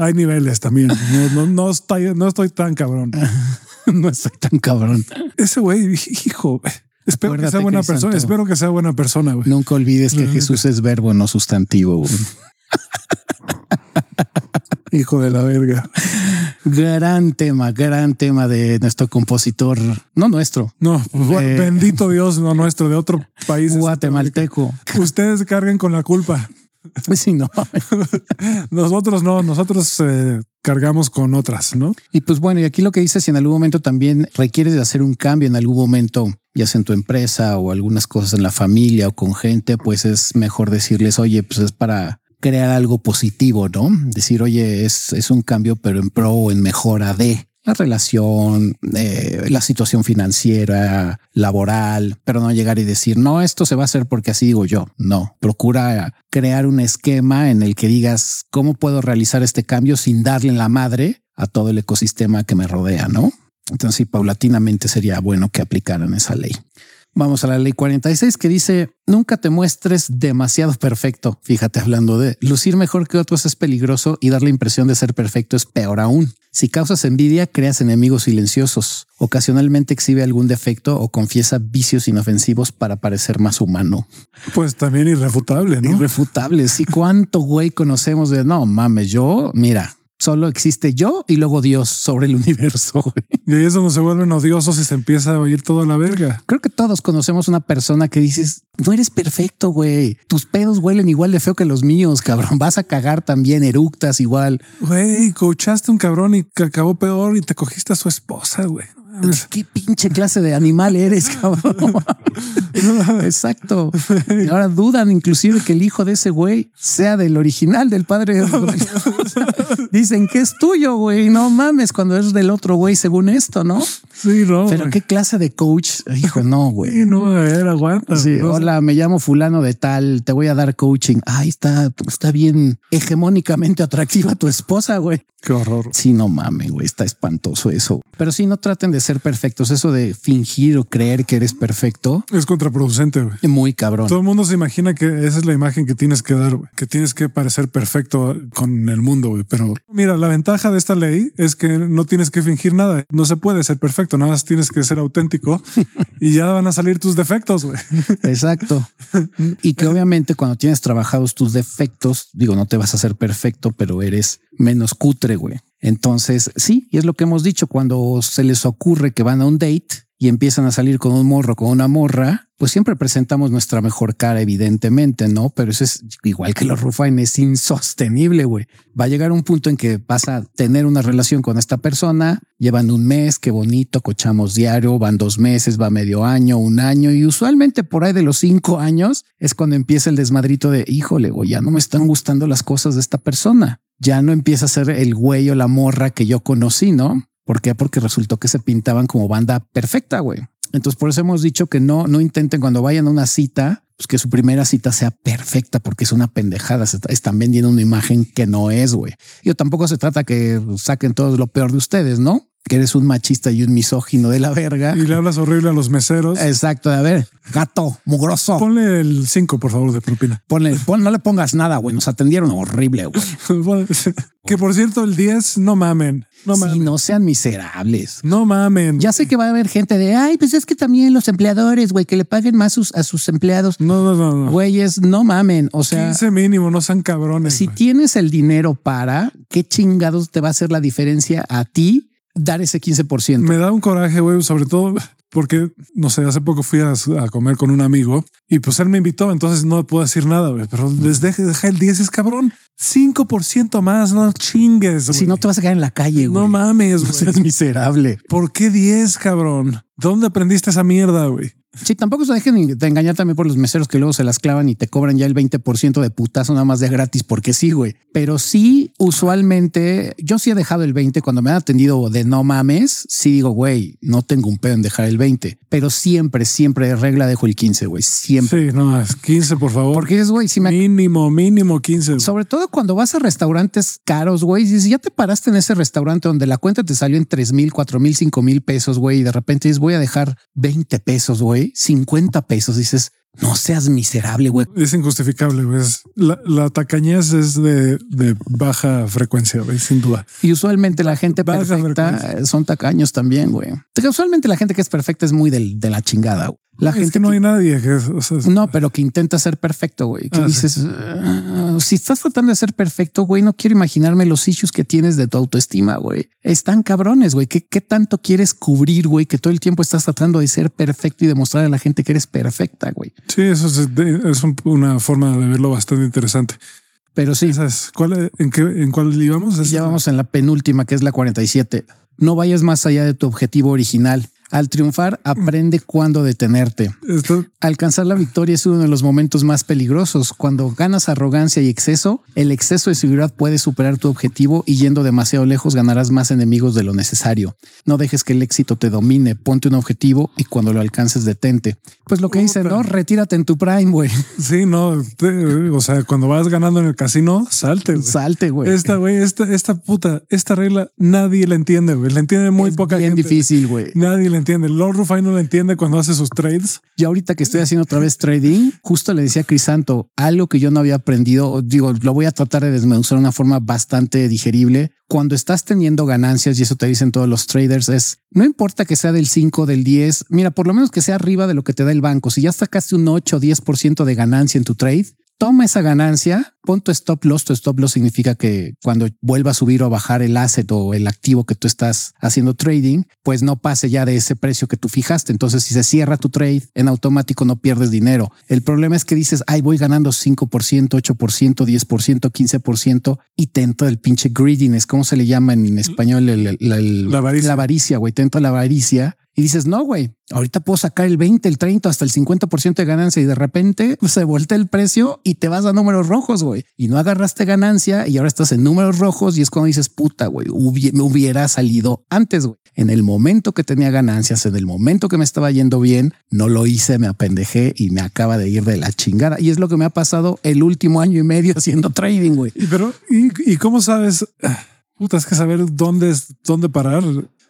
hay niveles también. No, no, estoy, no estoy tan cabrón. no estoy tan cabrón. Ese güey, hijo, espero que sea buena persona. Espero que sea buena persona. Güey. Nunca olvides que Jesús es verbo, no sustantivo. Hijo de la verga. Gran tema, gran tema de nuestro compositor, no nuestro. No, eh, bendito Dios, no nuestro, de otro país. Guatemalteco. Ustedes carguen con la culpa. Sí, no. nosotros no, nosotros eh, cargamos con otras, ¿no? Y pues bueno, y aquí lo que dices, si en algún momento también requieres de hacer un cambio en algún momento, ya sea en tu empresa o algunas cosas en la familia o con gente, pues es mejor decirles, oye, pues es para crear algo positivo, ¿no? Decir, oye, es, es un cambio, pero en pro o en mejora de la relación, eh, la situación financiera, laboral, pero no llegar y decir, no, esto se va a hacer porque así digo yo. No, procura crear un esquema en el que digas, ¿cómo puedo realizar este cambio sin darle la madre a todo el ecosistema que me rodea? No? Entonces, paulatinamente sería bueno que aplicaran esa ley. Vamos a la ley 46 que dice nunca te muestres demasiado perfecto. Fíjate, hablando de lucir mejor que otros es peligroso y dar la impresión de ser perfecto es peor aún. Si causas envidia, creas enemigos silenciosos. Ocasionalmente exhibe algún defecto o confiesa vicios inofensivos para parecer más humano. Pues también irrefutable, ¿no? Irrefutable. Sí, cuánto güey conocemos de no mames, yo, mira, Solo existe yo y luego Dios sobre el universo. Y ahí es donde se vuelven odiosos y se empieza a oír toda la verga. Creo que todos conocemos una persona que dices, no eres perfecto, güey. Tus pedos huelen igual de feo que los míos, cabrón. Vas a cagar también, eructas igual. Güey, coachaste un cabrón y acabó peor y te cogiste a su esposa, güey. ¿Qué pinche clase de animal eres, cabrón? Exacto. Y ahora dudan inclusive que el hijo de ese güey sea del original del padre. Dicen que es tuyo, güey. No mames cuando es del otro güey, según esto, ¿no? Sí, no. Pero qué clase de coach. Hijo, no, güey. no, a ver, aguanta. Sí, hola, me llamo fulano de tal, te voy a dar coaching. Ay, está, está bien hegemónicamente atractiva tu esposa, güey. Qué horror. Sí, no mames, güey, está espantoso eso. Pero sí, no traten de ser perfectos. Eso de fingir o creer que eres perfecto es contraproducente. Güey. Muy cabrón. Todo el mundo se imagina que esa es la imagen que tienes que dar, que tienes que parecer perfecto con el mundo. Pero mira, la ventaja de esta ley es que no tienes que fingir nada. No se puede ser perfecto. Nada más tienes que ser auténtico y ya van a salir tus defectos. Güey. Exacto. Y que obviamente cuando tienes trabajados tus defectos, digo, no te vas a hacer perfecto, pero eres menos cutre, güey. Entonces, sí, y es lo que hemos dicho, cuando se les ocurre que van a un date y empiezan a salir con un morro, con una morra, pues siempre presentamos nuestra mejor cara, evidentemente, ¿no? Pero eso es igual que los Rufain, es insostenible, güey. Va a llegar un punto en que vas a tener una relación con esta persona, llevan un mes, qué bonito, cochamos diario, van dos meses, va medio año, un año, y usualmente por ahí de los cinco años es cuando empieza el desmadrito de, híjole, güey, ya no me están gustando las cosas de esta persona. Ya no empieza a ser el güey o la morra que yo conocí, ¿no? ¿Por qué? Porque resultó que se pintaban como banda perfecta, güey. Entonces, por eso hemos dicho que no, no intenten cuando vayan a una cita, pues que su primera cita sea perfecta, porque es una pendejada. están vendiendo una imagen que no es, güey. Yo tampoco se trata que saquen todo lo peor de ustedes, ¿no? Que eres un machista y un misógino de la verga. Y le hablas horrible a los meseros. Exacto. A ver, gato, mugroso. Ponle el 5, por favor, de propina. Ponle, no le pongas nada, güey. Nos atendieron horrible, güey. que por cierto, el 10, no mamen. No mamen. no sean miserables. No mamen. Ya sé que va a haber gente de, ay, pues es que también los empleadores, güey, que le paguen más a sus empleados. No, no, no, no. Güeyes, no mamen. O sea, 15 mínimo, no sean cabrones. Si tienes el dinero para, ¿qué chingados te va a hacer la diferencia a ti? Dar ese 15%. Me da un coraje, güey, sobre todo porque, no sé, hace poco fui a, comer con un amigo y pues él me invitó, entonces no puedo decir nada, güey, pero les deje, deja el 10, es cabrón. 5% más, no chingues. Si no te vas a quedar en la calle, güey. No mames, güey. seas miserable. ¿Por qué 10, cabrón? ¿Dónde aprendiste esa mierda, güey? Sí, tampoco se dejen de engañar también por los meseros que luego se las clavan y te cobran ya el 20% de putazo nada más de gratis porque sí, güey. Pero sí, usualmente yo sí he dejado el 20 cuando me han atendido de no mames. Sí digo, güey, no tengo un pedo en dejar el 20, pero siempre, siempre de regla dejo el 15, güey. Siempre. Sí, no, es 15, por favor. Porque es, güey, si me. Mínimo, mínimo 15. Sobre todo cuando vas a restaurantes caros, güey. Si ya te paraste en ese restaurante donde la cuenta te salió en 3 mil, 4 mil, 5 mil pesos, güey, y de repente dices, voy a dejar 20 pesos, güey 50 pesos. Dices, No seas miserable, güey. Es injustificable, güey. La, la tacañez es de, de baja frecuencia, güey, sin duda. Y usualmente la gente perfecta son tacaños también, güey. Usualmente la gente que es perfecta es muy del, de la chingada. Güey. La es gente que no hay nadie que... o sea, No, pero que intenta ser perfecto, güey. Que Ah, dices, "Ah, si estás tratando de ser perfecto, güey, no quiero imaginarme los issues que tienes de tu autoestima, güey. Están cabrones, güey. ¿Qué, ¿Qué tanto quieres cubrir, güey? Que todo el tiempo estás tratando de ser perfecto y demostrar a la gente que eres perfecta, güey. Sí, eso es, es un- una forma de verlo bastante interesante. Pero sí, ¿Cuál, en, qué, ¿En cuál íbamos? Ya vamos en la penúltima, que es la 47. No vayas más allá de tu objetivo original. Al triunfar, aprende cuándo detenerte. Esto, Alcanzar la victoria es uno de los momentos más peligrosos. Cuando ganas arrogancia y exceso, el exceso de seguridad puede superar tu objetivo y yendo demasiado lejos ganarás más enemigos de lo necesario. No dejes que el éxito te domine, ponte un objetivo y cuando lo alcances detente. Pues lo que dice. ¿no? Retírate en tu prime, güey. sí, no. te- o sea, cuando vas ganando en el casino, salte. Salte, güey. Esta, güey, esta, esta puta, esta regla nadie la entiende, güey. La entiende muy Es poca bien gente. difícil, güey. Nadie la entiende. Lord Rufai no la entiende cuando hace sus trades. Yo ahorita que estoy haciendo otra vez trading, justo le decía a Crisanto algo que yo no había aprendido. Digo, lo voy a tratar de desmenuzar de una forma bastante digerible. Cuando estás teniendo ganancias, y eso te dicen todos los traders, es no importa que sea del 5, del 10, mira, por lo menos que sea arriba de lo que te da el banco. Si ya sacaste un 8 o 10% de ganancia en tu trade, toma esa ganancia, pon tu stop loss. Tu stop loss significa que cuando vuelva a subir o a bajar el asset o el activo que tú estás haciendo trading, pues no pase ya de ese precio que tú fijaste. Entonces, si se cierra tu trade en automático, no pierdes dinero. El problema es que dices, ay, voy ganando 5%, 8%, 10%, 15% y te entra el pinche greediness. ¿Cómo se le llama en español? El- el- el- La avaricia. La avaricia, güey. Te entra la avaricia y dices, no, güey, ahorita puedo sacar el 20, el 30, hasta el 50% de ganancia y de repente se voltea el precio y te vas a números rojos, güey. Y no agarraste ganancia y ahora estás en números rojos y es cuando dices, puta, güey, me hubiera salido antes, güey. En el momento que tenía ganancias, en el momento que me estaba yendo bien, no lo hice, me apendejé y me acaba de ir de la chingada. Y es lo que me ha pasado el último año y medio haciendo trading, güey. Pero, ¿y, y cómo sabes? Puta, es que saber dónde es, dónde parar.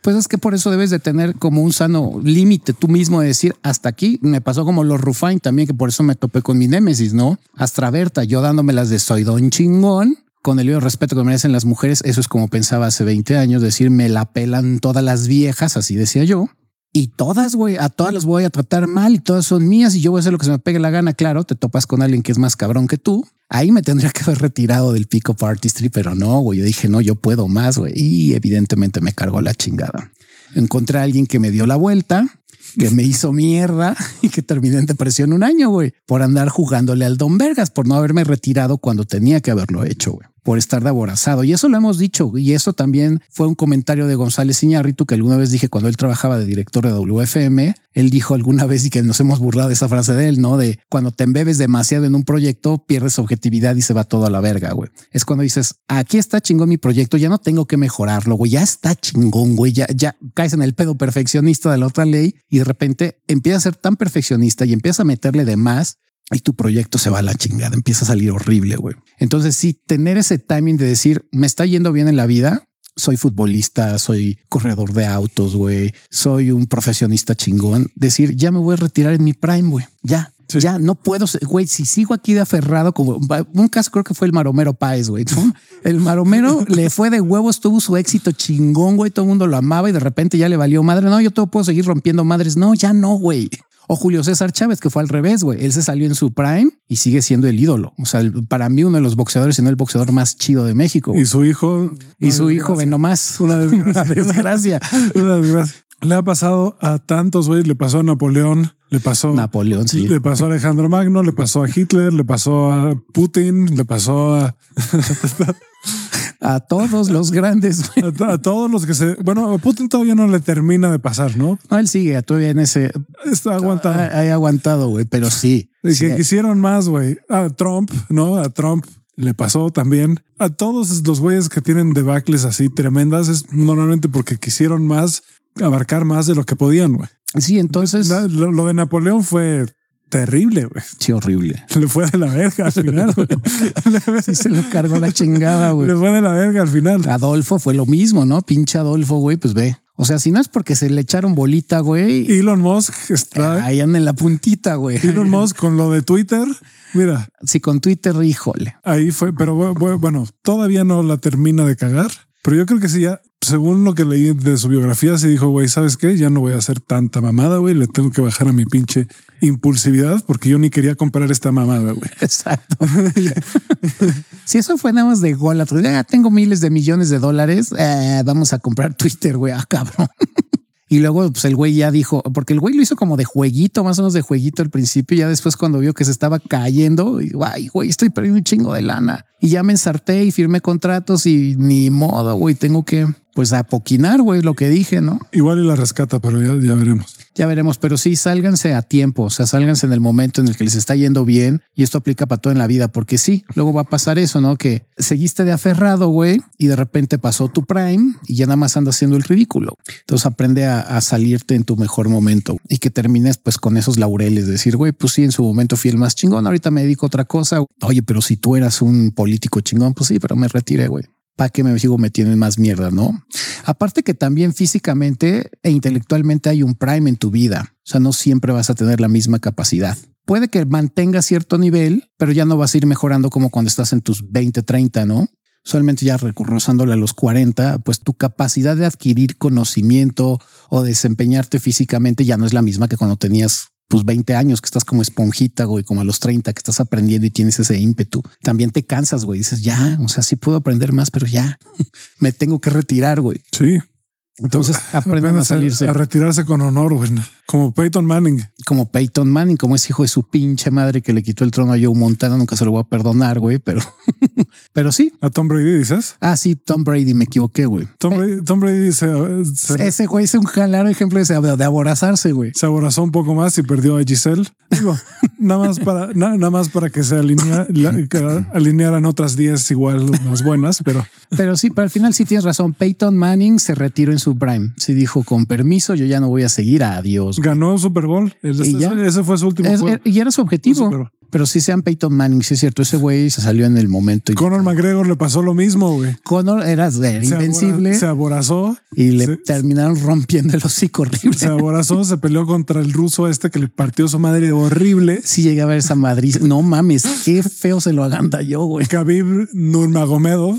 Pues es que por eso debes de tener como un sano límite tú mismo de decir hasta aquí. Me pasó como los Rufain también, que por eso me topé con mi némesis, ¿no? Astraberta, yo dándomelas de soy don chingón. Con el respeto que merecen las mujeres, eso es como pensaba hace 20 años, decir me la pelan todas las viejas, así decía yo. Y todas, güey, a todas las voy a tratar mal y todas son mías y yo voy a hacer lo que se me pegue la gana. Claro, te topas con alguien que es más cabrón que tú. Ahí me tendría que haber retirado del pick-up artistry, pero no, güey. Yo dije, no, yo puedo más, güey. Y evidentemente me cargó la chingada. Encontré a alguien que me dio la vuelta, que me hizo mierda y que terminé en depresión un año, güey, por andar jugándole al Don Vergas, por no haberme retirado cuando tenía que haberlo hecho, güey por estar de aborazado. Y eso lo hemos dicho. Y eso también fue un comentario de González Iñárritu que alguna vez dije cuando él trabajaba de director de WFM. Él dijo alguna vez y que nos hemos burlado de esa frase de él, ¿no? De cuando te embebes demasiado en un proyecto, pierdes objetividad y se va todo a la verga, güey. Es cuando dices, aquí está chingón mi proyecto, ya no tengo que mejorarlo, güey. Ya está chingón, güey. Ya, ya caes en el pedo perfeccionista de la otra ley y de repente empiezas a ser tan perfeccionista y empiezas a meterle de más y tu proyecto se va a la chingada, empieza a salir horrible, güey. Entonces, sí, tener ese timing de decir, me está yendo bien en la vida, soy futbolista, soy corredor de autos, güey, soy un profesionista chingón, decir, ya me voy a retirar en mi prime, güey, ya. Sí. Ya no puedo, güey. Si sigo aquí de aferrado, como un caso, creo que fue el Maromero Páez, güey. ¿no? El Maromero le fue de huevos, tuvo su éxito chingón, güey. Todo el mundo lo amaba y de repente ya le valió madre. No, yo todo puedo seguir rompiendo madres. No, ya no, güey. O Julio César Chávez, que fue al revés, güey. Él se salió en su prime y sigue siendo el ídolo. O sea, para mí uno de los boxeadores, sino el boxeador más chido de México. Y su hijo. Y su hijo, ve desgracia. nomás. Una desgracia. Una desgracia. Una desgracia. Le ha pasado a tantos, güey. Le pasó a Napoleón, le pasó. Napoleón, sí. Le pasó a Alejandro Magno, le pasó a Hitler, le pasó a Putin, le pasó a, A todos los grandes, a to- a todos los que se. Bueno, a Putin todavía no le termina de pasar, ¿no? No, él sigue todavía en ese. Está aguantado. Ha, ha aguantado, güey, pero sí. Y sí. que quisieron más, güey. A Trump, ¿no? A Trump le pasó también. A todos los güeyes que tienen debacles así tremendas es normalmente porque quisieron más, abarcar más de lo que podían, güey. Sí, entonces. La- Lo, lo de Napoleón fue terrible, güey. Sí, horrible. Le fue de la verga al final, güey. Sí, se lo cargó la chingada, güey. le fue de la verga al final. Adolfo fue lo mismo, ¿no? Pinche Adolfo, güey, pues ve. O sea, si no es porque se le echaron bolita, güey. Elon Musk está ahí en la puntita, güey. Elon Musk con lo de Twitter. Mira. Sí, con Twitter, híjole. Ahí fue, pero bueno, todavía no la termina de cagar. Pero yo creo que sí, ya, según lo que leí de su biografía, se dijo, güey, ¿sabes qué? Ya no voy a hacer tanta mamada, güey. Le tengo que bajar a mi pinche impulsividad porque yo ni quería comprar esta mamada, güey. Exacto. si eso fue nada más de gol, ya tengo miles de millones de dólares, eh, vamos a comprar Twitter, güey. Ah, cabrón. Y luego, pues el güey ya dijo, porque el güey lo hizo como de jueguito, más o menos de jueguito al principio. Y ya después, cuando vio que se estaba cayendo, y güey, estoy perdiendo un chingo de lana. Y ya me ensarté y firmé contratos y ni modo, güey, tengo que pues a poquinar, güey, lo que dije, ¿no? Igual y la rescata, pero ya, ya veremos. Ya veremos, pero sí, sálganse a tiempo, o sea, sálganse en el momento en el que les está yendo bien y esto aplica para todo en la vida, porque sí, luego va a pasar eso, ¿no? Que seguiste de aferrado, güey, y de repente pasó tu prime y ya nada más anda haciendo el ridículo. Entonces aprende a, salirte en tu mejor momento y que termines pues con esos laureles, decir, güey, pues sí, en su momento fui el más chingón, ahorita me dedico a otra cosa. Oye, pero si tú eras un político chingón, pues sí, pero me retiré, güey. ¿Para qué me sigo metiendo en más mierda? No. Aparte que también físicamente e intelectualmente hay un prime en tu vida. O sea, no siempre vas a tener la misma capacidad. Puede que mantenga cierto nivel, pero ya no vas a ir mejorando como cuando estás en tus 20, 30, ¿no? Solamente ya recursándole a los 40, pues tu capacidad de adquirir conocimiento o desempeñarte físicamente ya no es la misma que cuando tenías tus 20 años que estás como esponjita, güey, como a los 30 que estás aprendiendo y tienes ese ímpetu, también te cansas, güey. Dices, ya, o sea, sí puedo aprender más, pero ya me tengo que retirar, güey. Sí. Entonces aprenden a salirse. A retirarse con honor, güey. Como Peyton Manning. Como Peyton Manning, como es hijo de su pinche madre que le quitó el trono a Joe Montana. Nunca se lo voy a perdonar, güey, pero, pero sí. A Tom Brady dices. Ah, sí, Tom Brady, me equivoqué, güey. Tom Brady, Tom Brady dice, ese güey es un claro ejemplo de, de aborazarse, güey. Se aborazó un poco más y perdió a Giselle. Digo, nada más para, nada más para que se alinea, alinearan otras 10 igual más buenas, pero. Pero sí, pero al final sí tienes razón. Peyton Manning se retiró en su prime. Sí dijo, con permiso, yo ya no voy a seguir. Adiós. Ganó un Super Bowl. ese, fue su último juego. Y era su objetivo. Pero sí sean Peyton Manning, sí es cierto. Ese güey se salió en el momento. Y Conor McGregor le pasó lo mismo, güey. Conor era, invencible. se aborazó. Y le terminaron rompiendo el hocico horrible. Se aborazó, se peleó contra el ruso este que le partió su madre horrible. Sí llegué a ver esa Madrid. No mames, qué feo se lo aganda yo, güey. Khabib Nurmagomedov.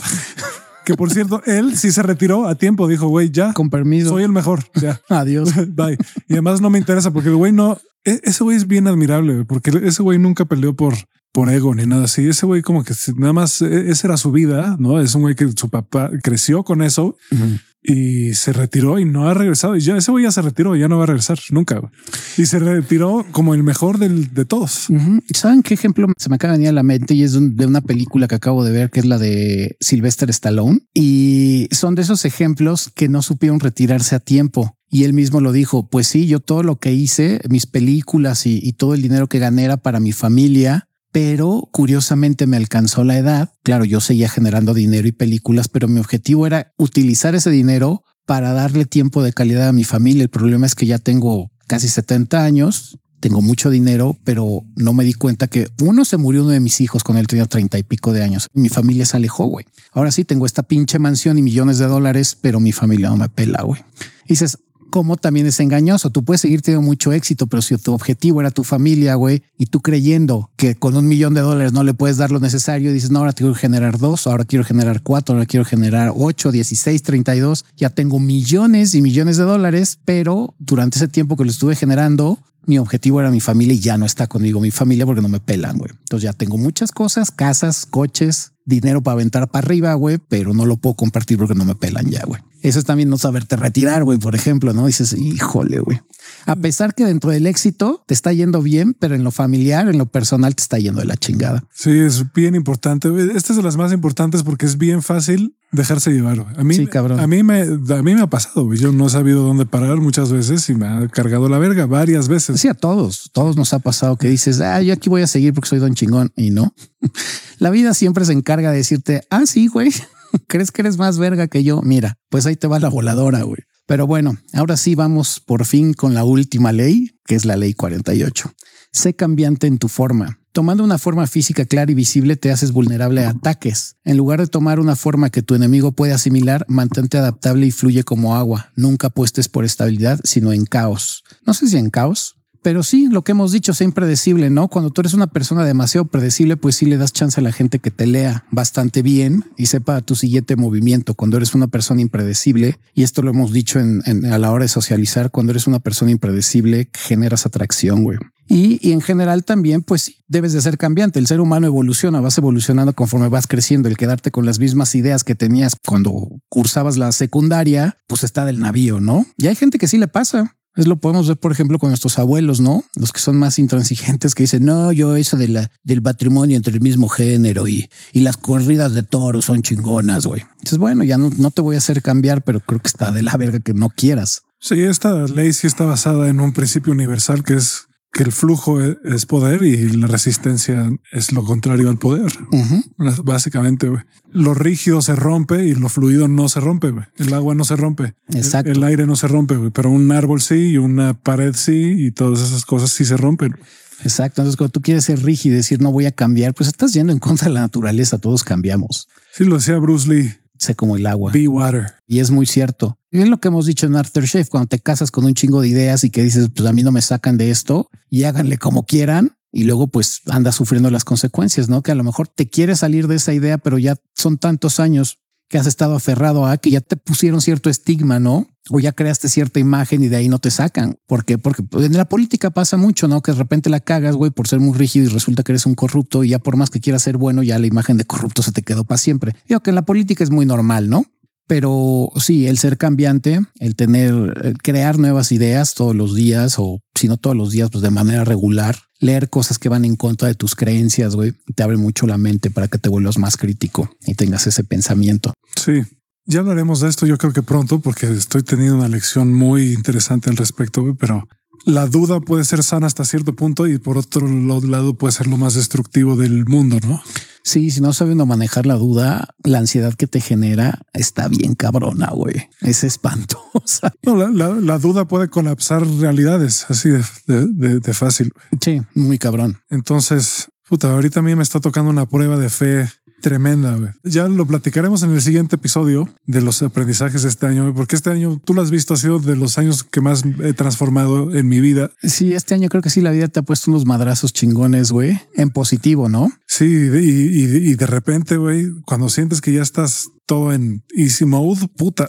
Que por cierto, él sí se retiró a tiempo. Dijo, güey, ya. Con permiso. Soy el mejor. Ya. Adiós. Bye. Y además no me interesa porque el güey no. E, ese güey es bien admirable porque ese güey nunca peleó por, por ego ni nada así. Ese güey como que nada más e, esa era su vida, ¿no? Es un güey que su papá creció con eso y se retiró y no ha regresado. Y ya ese güey ya se retiró, ya no va a regresar nunca. Y se retiró como el mejor del, de todos. ¿Saben qué ejemplo se me acaba de venir a la mente? Y es de una película que acabo de ver, que es la de Sylvester Stallone. Y son de esos ejemplos que no supieron retirarse a tiempo. Y él mismo lo dijo, pues sí, yo todo lo que hice, mis películas y, y todo el dinero que gané era para mi familia, pero curiosamente me alcanzó la edad. Claro, yo seguía generando dinero y películas, pero mi objetivo era utilizar ese dinero para darle tiempo de calidad a mi familia. El problema es que ya tengo casi 70 años, tengo mucho dinero, pero no me di cuenta que uno se murió uno de mis hijos cuando él tenía treinta y pico de años. Mi familia se alejó, güey. Ahora sí tengo esta pinche mansión y millones de dólares, pero mi familia no me pela, güey. dices, como también es engañoso. Tú puedes seguir teniendo mucho éxito, pero si tu objetivo era tu familia, güey, y tú creyendo que con un millón de dólares no le puedes dar lo necesario, dices, no, ahora quiero generar dos, ahora quiero generar cuatro, ahora quiero generar ocho, dieciséis, treinta y dos. Ya tengo millones y millones de dólares, pero durante ese tiempo que lo estuve generando, mi objetivo era mi familia y ya no está conmigo mi familia porque no me pelan, güey. Entonces ya tengo muchas cosas, casas, coches, dinero para aventar para arriba, güey, pero no lo puedo compartir porque no me pelan ya, güey. Eso es también no saberte retirar, güey, por ejemplo, ¿no? Dices, híjole, güey. A pesar que dentro del éxito te está yendo bien, pero en lo familiar, en lo personal te está yendo de la chingada. Sí, es bien importante. Esta es de las más importantes porque es bien fácil dejarse llevar. A mí, cabrón. A mí me, a mí me ha pasado. Yo no he sabido dónde parar muchas veces y me ha cargado la verga varias veces. Sí, a todos, todos nos ha pasado que dices, ah, yo aquí voy a seguir porque soy don chingón y no. la vida siempre se encarga de decirte, ah, sí, güey, crees que eres más verga que yo. Mira, pues ahí te va la voladora, güey. Pero bueno, ahora sí vamos por fin con la última ley, que es la ley 48. sé cambiante en tu forma. Tomando una forma física clara y visible te haces vulnerable a ataques. En lugar de tomar una forma que tu enemigo puede asimilar, mantente adaptable y fluye como agua. Nunca apuestes por estabilidad, sino en caos. No sé si en caos, pero sí, lo que hemos dicho, sea impredecible, ¿no? Cuando tú eres una persona demasiado predecible, pues sí le das chance a la gente que te lea bastante bien y sepa tu siguiente movimiento. Cuando eres una persona impredecible, y esto lo hemos dicho en, a la hora de socializar, cuando eres una persona impredecible, generas atracción, güey. Y, en general también, pues debes de ser cambiante. El ser humano evoluciona, vas evolucionando conforme vas creciendo. El quedarte con las mismas ideas que tenías cuando cursabas la secundaria, pues está del navío, ¿no? Y hay gente que sí le pasa. Es lo podemos ver, por ejemplo, con nuestros abuelos, ¿no? Los que son más intransigentes que dicen, no, yo eso de la, del matrimonio entre el mismo género y, y las corridas de toros son chingonas, güey. Entonces, bueno, ya no, no te voy a hacer cambiar, pero creo que está de la verga que no quieras. Sí, esta ley sí está basada en un principio universal que es que el flujo e-, es poder y la resistencia es lo contrario al poder. Básicamente, lo rígido se rompe y lo fluido no se rompe. El agua no se rompe. Exacto. El, aire no se rompe, pero un árbol sí y una pared sí y todas esas cosas sí se rompen. Exacto. Entonces, cuando tú quieres ser rígido y decir no voy a cambiar, pues estás yendo en contra de la naturaleza. Todos cambiamos. Sí, lo decía Bruce Lee sé como el agua. Be water. Y es muy cierto. Y es lo que hemos dicho en Aftershave, cuando te casas con un chingo de ideas y que dices, pues a mí no me sacan de esto y háganle como quieran. Y luego pues andas sufriendo las consecuencias, ¿no? Que a lo mejor te quieres salir de esa idea, pero ya son tantos años que has estado aferrado a que ya te pusieron cierto estigma, ¿no? O ya creaste cierta imagen y de ahí no te sacan. ¿Por qué? Porque en la política pasa mucho, ¿no? Que de repente la cagas, güey, por ser muy rígido y resulta que eres un corrupto y ya por más que quieras ser bueno, ya la imagen de corrupto se te quedó para siempre. Digo que en la política es muy normal, ¿no? Pero sí, el ser cambiante, el tener, el crear nuevas ideas todos los días o si no todos los días, pues de manera regular, leer cosas que van en contra de tus creencias, güey, te abre mucho la mente para que te vuelvas más crítico y tengas ese pensamiento. Sí, ya hablaremos de esto yo creo que pronto porque estoy teniendo una lección muy interesante al respecto, pero la duda puede ser sana hasta cierto punto y por otro lado puede ser lo más destructivo del mundo, ¿no? Sí, si no sabiendo manejar la duda, la ansiedad que te genera está bien cabrona, güey. Es espantosa. No, la, duda puede colapsar realidades así de, fácil. Sí, muy cabrón. Entonces, puta, ahorita a mí me está tocando una prueba de fe tremenda. Ya lo platicaremos en el siguiente episodio de los aprendizajes de este año, porque este año tú lo has visto, ha sido de los años que más he transformado en mi vida. Sí, este año creo que sí, la vida te ha puesto unos madrazos chingones, güey, en positivo, ¿no? Sí, y, de repente, güey, cuando sientes que ya estás todo en easy mode, puta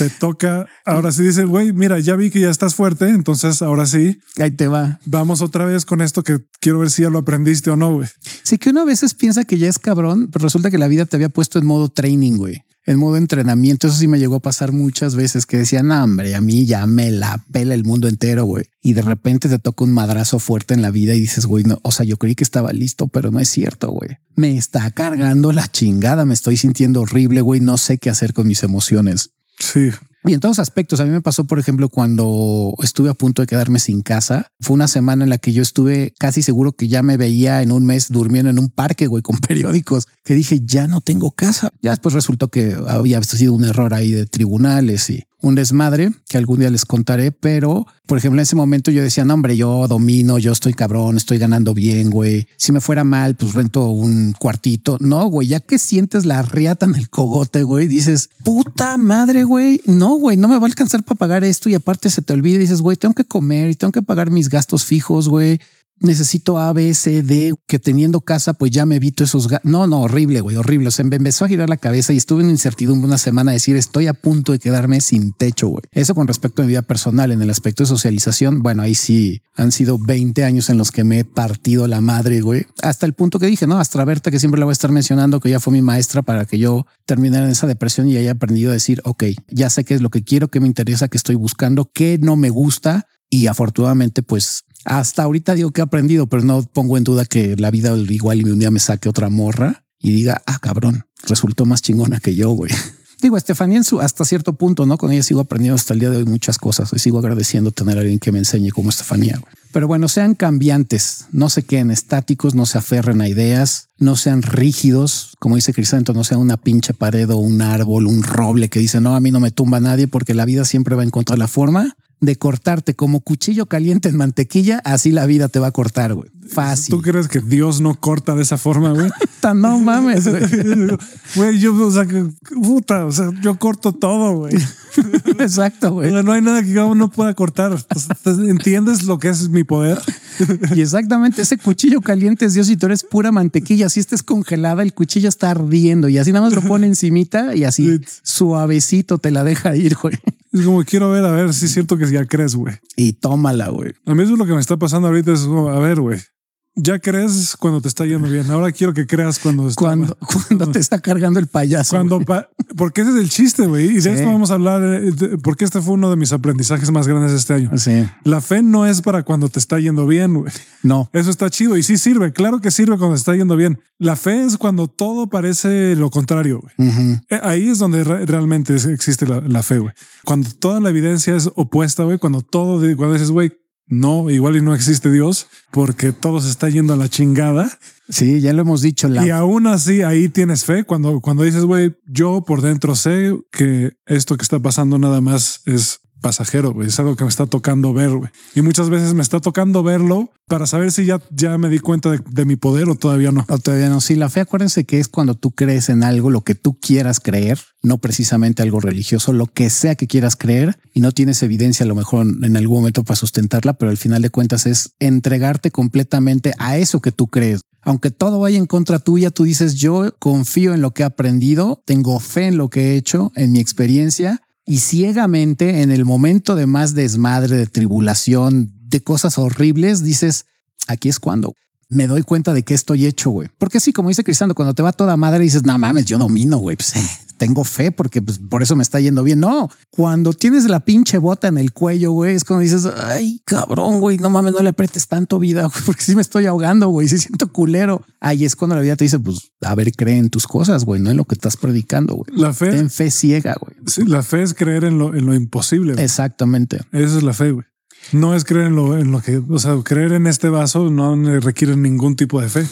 te toca. Ahora sí dice, güey, mira, ya vi que ya estás fuerte. Entonces ahora sí. Ahí te va. Vamos otra vez con esto que quiero ver si ya lo aprendiste o no, güey. Sí, que uno a veces piensa que ya es cabrón, pero resulta que la vida te había puesto en modo training, güey. En modo entrenamiento. Eso sí me llegó a pasar muchas veces que decían, no, hombre, a mí ya me la pela el mundo entero, güey. Y de repente te toca un madrazo fuerte en la vida y dices, güey, no, o sea, yo creí que estaba listo, pero no es cierto, güey. Me está cargando la chingada, me estoy sintiendo horrible, güey. No sé qué hacer con mis emociones. Sí, y en todos aspectos, a mí me pasó, por ejemplo, cuando estuve a punto de quedarme sin casa. Fue una semana en la que yo estuve casi seguro que ya me veía en un mes durmiendo en un parque, güey, con periódicos, que dije, ya no tengo casa. Ya después resultó que había sido un error ahí de tribunales y un desmadre que algún día les contaré, pero por ejemplo, en ese momento yo decía, no, hombre, yo domino, yo estoy cabrón, estoy ganando bien, güey. Si me fuera mal, pues rento un cuartito. No, güey, ya que sientes la riata en el cogote, güey, dices, puta madre, güey. No, güey, no me va a alcanzar para pagar esto y aparte se te olvida y dices, güey, tengo que comer y tengo que pagar mis gastos fijos, güey necesito A, B, C, D, que teniendo casa, pues ya me evito esos. No, no, horrible, güey, horrible. O sea, me empezó a girar la cabeza y estuve en incertidumbre una semana decir estoy a punto de quedarme sin techo, güey. Eso con respecto a mi vida personal, en el aspecto de socialización, bueno, ahí sí han sido 20 años en los que me he partido la madre, güey. Hasta el punto que dije, no, Berta, que siempre la voy a estar mencionando, que ya fue mi maestra para que yo terminara en esa depresión y haya aprendido a decir, ok, ya sé qué es lo que quiero, qué me interesa, qué estoy buscando, qué no me gusta. Y afortunadamente, pues hasta ahorita digo que he aprendido, pero no pongo en duda que la vida igual y un día me saque otra morra y diga, ah, cabrón, resultó más chingona que yo, güey. Digo, Estefanía en su hasta cierto punto, ¿no? Con ella sigo aprendiendo hasta el día de hoy muchas cosas y sigo agradeciendo tener a alguien que me enseñe como Estefanía. Pero bueno, sean cambiantes, no se queden estáticos, no se aferren a ideas, no sean rígidos, como dice Crisanto, no sea una pinche pared o un árbol, un roble que dice, no, a mí no me tumba nadie porque la vida siempre va en contra de la forma de cortarte como cuchillo caliente en mantequilla, así la vida te va a cortar, güey. Fácil. ¿Tú crees que Dios no corta de esa forma, güey? no mames, güey. yo, o sea, puta, o sea, yo corto todo, güey. Exacto, güey. No hay nada que yo no pueda cortar. ¿Entiendes lo que es mi poder? Y exactamente ese cuchillo caliente es Dios y tú eres pura mantequilla. Si estés congelada, el cuchillo está ardiendo y así nada más lo pone encimita y así suavecito te la deja ir, güey. Es como quiero ver, a ver si es cierto que ya crees, güey. Y tómala, güey. A mí eso es lo que me está pasando ahorita. Es como, a ver, güey ya crees cuando te está yendo bien. Ahora quiero que creas cuando cuando, cuando te está cargando el payaso. Cuando porque ese es el chiste, güey. Y de esto vamos a hablar eh, porque este fue uno de mis aprendizajes más grandes este año. Sí. La fe no es para cuando te está yendo bien, güey. No. Eso está chido y sí sirve. Claro que sirve cuando te está yendo bien. La fe es cuando todo parece lo contrario. Güey. Eh, ahí es donde realmente existe la, la fe, güey. Cuando toda la evidencia es opuesta, güey. Cuando todo, cuando dices, güey, no, igual y no existe Dios porque todo se está yendo a la chingada. Sí, ya lo hemos dicho. Y aún así ahí tienes fe cuando, cuando dices, güey, yo por dentro sé que esto que está pasando nada más es pasajero. Es algo que me está tocando ver, güey. Y muchas veces me está tocando verlo para saber si ya, ya me di cuenta de, mi poder o todavía no. Todavía no. Sí, la fe, acuérdense que es cuando tú crees en algo, lo que tú quieras creer, no precisamente algo religioso, lo que sea que quieras creer y no tienes evidencia a lo mejor en algún momento para sustentarla, pero al final de cuentas es entregarte completamente a eso que tú crees. Aunque todo vaya en contra tuya, tú dices, yo confío en lo que he aprendido, tengo fe en lo que he hecho, en mi experiencia y ciegamente en el momento de más desmadre, de tribulación, de cosas horribles, dices, aquí es cuando me doy cuenta de que estoy hecho, güey. Porque sí, como dice Cristiano, cuando te va toda madre dices, no mames, yo domino, güey. Pues, eh, tengo fe porque pues, por eso me está yendo bien. No, cuando tienes la pinche bota en el cuello, güey, es cuando dices, ay, cabrón, güey, no mames, no le apretes tanto vida, güey, porque sí me estoy ahogando, güey, sí siento culero. Ahí es cuando la vida te dice, pues, a ver, cree en tus cosas, güey, no en lo que estás predicando, güey. La fe. En fe ciega, güey. Sí, la fe es creer en lo, en lo imposible. Exactamente. Esa es la fe, güey. No es creer en lo, en lo que, o sea, creer en este vaso no requiere ningún tipo de fe.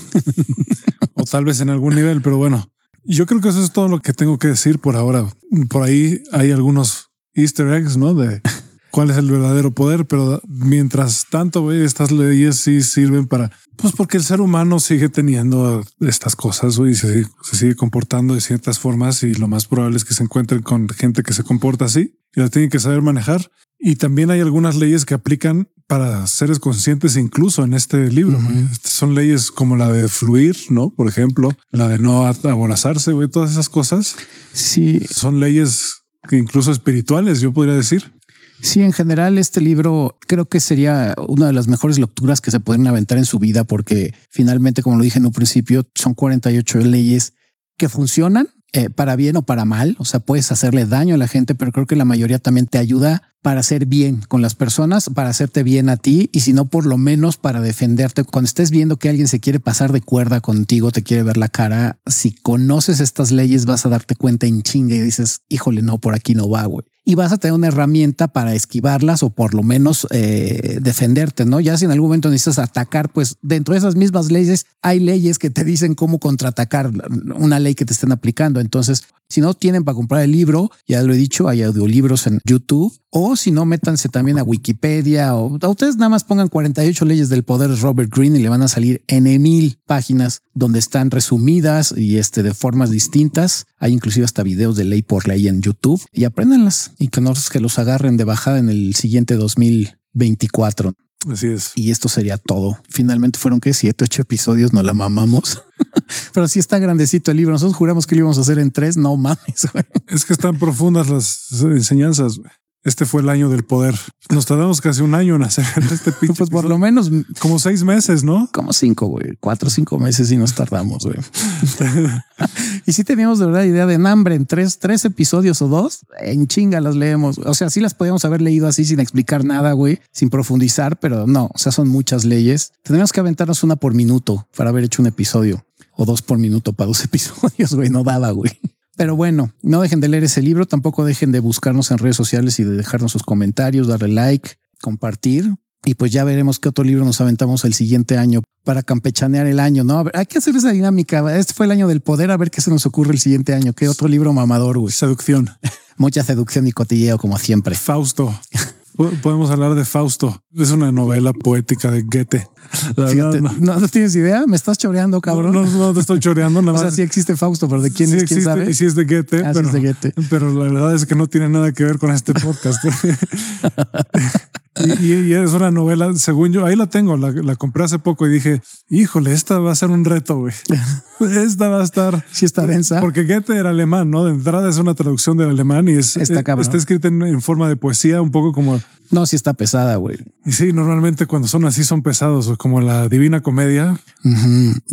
o tal vez en algún nivel, pero bueno, yo creo que eso es todo lo que tengo que decir por ahora. Por ahí hay algunos easter eggs, ¿no? De cuál es el verdadero poder, pero mientras tanto, estas leyes sí sirven para, pues porque el ser humano sigue teniendo estas cosas, y se, se, sigue comportando de ciertas formas y lo más probable es que se encuentren con gente que se comporta así y la tienen que saber manejar. Y también hay algunas leyes que aplican para seres conscientes incluso en este libro. Son leyes como la de fluir, ¿no? Por ejemplo, la de no aborazarse, güey, todas esas cosas. Sí. Son leyes que incluso espirituales, yo podría decir. Sí, en general este libro creo que sería una de las mejores lecturas que se pueden aventar en su vida porque finalmente, como lo dije en un principio, son 48 leyes que funcionan eh, para bien o para mal. O sea, puedes hacerle daño a la gente, pero creo que la mayoría también te ayuda para hacer bien con las personas, para hacerte bien a ti y si no, por lo menos para defenderte. Cuando estés viendo que alguien se quiere pasar de cuerda contigo, te quiere ver la cara, si conoces estas leyes vas a darte cuenta en chinga y dices, híjole, no, por aquí no va, güey. Y vas a tener una herramienta para esquivarlas o por lo menos eh, defenderte, ¿no? Ya si en algún momento necesitas atacar, pues dentro de esas mismas leyes hay leyes que te dicen cómo contraatacar una ley que te estén aplicando. Entonces, si no tienen para comprar el libro, ya lo he dicho, hay audiolibros en YouTube. O si no, métanse también a Wikipedia o a ustedes nada más pongan 48 leyes del poder Robert Greene y le van a salir en mil páginas donde están resumidas y este de formas distintas. Hay inclusive hasta videos de ley por ley en YouTube y apréndanlas y que no que los agarren de bajada en el siguiente 2024. Así es. Y esto sería todo. Finalmente fueron que siete, ocho episodios, no la mamamos. Pero sí está grandecito el libro. Nosotros juramos que lo íbamos a hacer en tres. No mames. Es que están profundas las enseñanzas. Este fue el año del poder. Nos tardamos casi un año en hacer este pinche. Pues por lo menos como seis meses, ¿no? Como cinco, güey. Cuatro o cinco meses y nos tardamos, güey. y si teníamos de verdad idea de hambre en tres, tres episodios o dos, en chinga las leemos. O sea, sí las podíamos haber leído así sin explicar nada, güey, sin profundizar, pero no, o sea, son muchas leyes. Tenemos que aventarnos una por minuto para haber hecho un episodio o dos por minuto para dos episodios, güey. No daba, güey. Pero bueno, no dejen de leer ese libro, tampoco dejen de buscarnos en redes sociales y de dejarnos sus comentarios, darle like, compartir. Y pues ya veremos qué otro libro nos aventamos el siguiente año para campechanear el año, ¿no? hay que hacer esa dinámica. Este fue el año del poder, a ver qué se nos ocurre el siguiente año. ¿Qué otro libro mamador, güey? Seducción. Mucha seducción y cotilleo, como siempre. Fausto. Podemos hablar de Fausto. Es una novela poética de Goethe. Fíjate, no. tienes idea? ¿Me estás choreando, cabrón? No, no, te estoy choreando. Nada o sea, sí existe Fausto, pero ¿de quién es? ¿Quién sabe? Y sí es de Goethe. Ah, pero, es de Goethe. pero la verdad es que no tiene nada que ver con este podcast. Y, es una novela, según yo, ahí la tengo, la, compré hace poco y dije, híjole, esta va a ser un reto, güey. Esta va a estar... Sí está densa. Porque Goethe era alemán, ¿no? De entrada es una traducción del alemán y es, está, está escrita en, forma de poesía, un poco como... No, sí está pesada, güey. Y sí, normalmente cuando son así son pesados, como la Divina Comedia.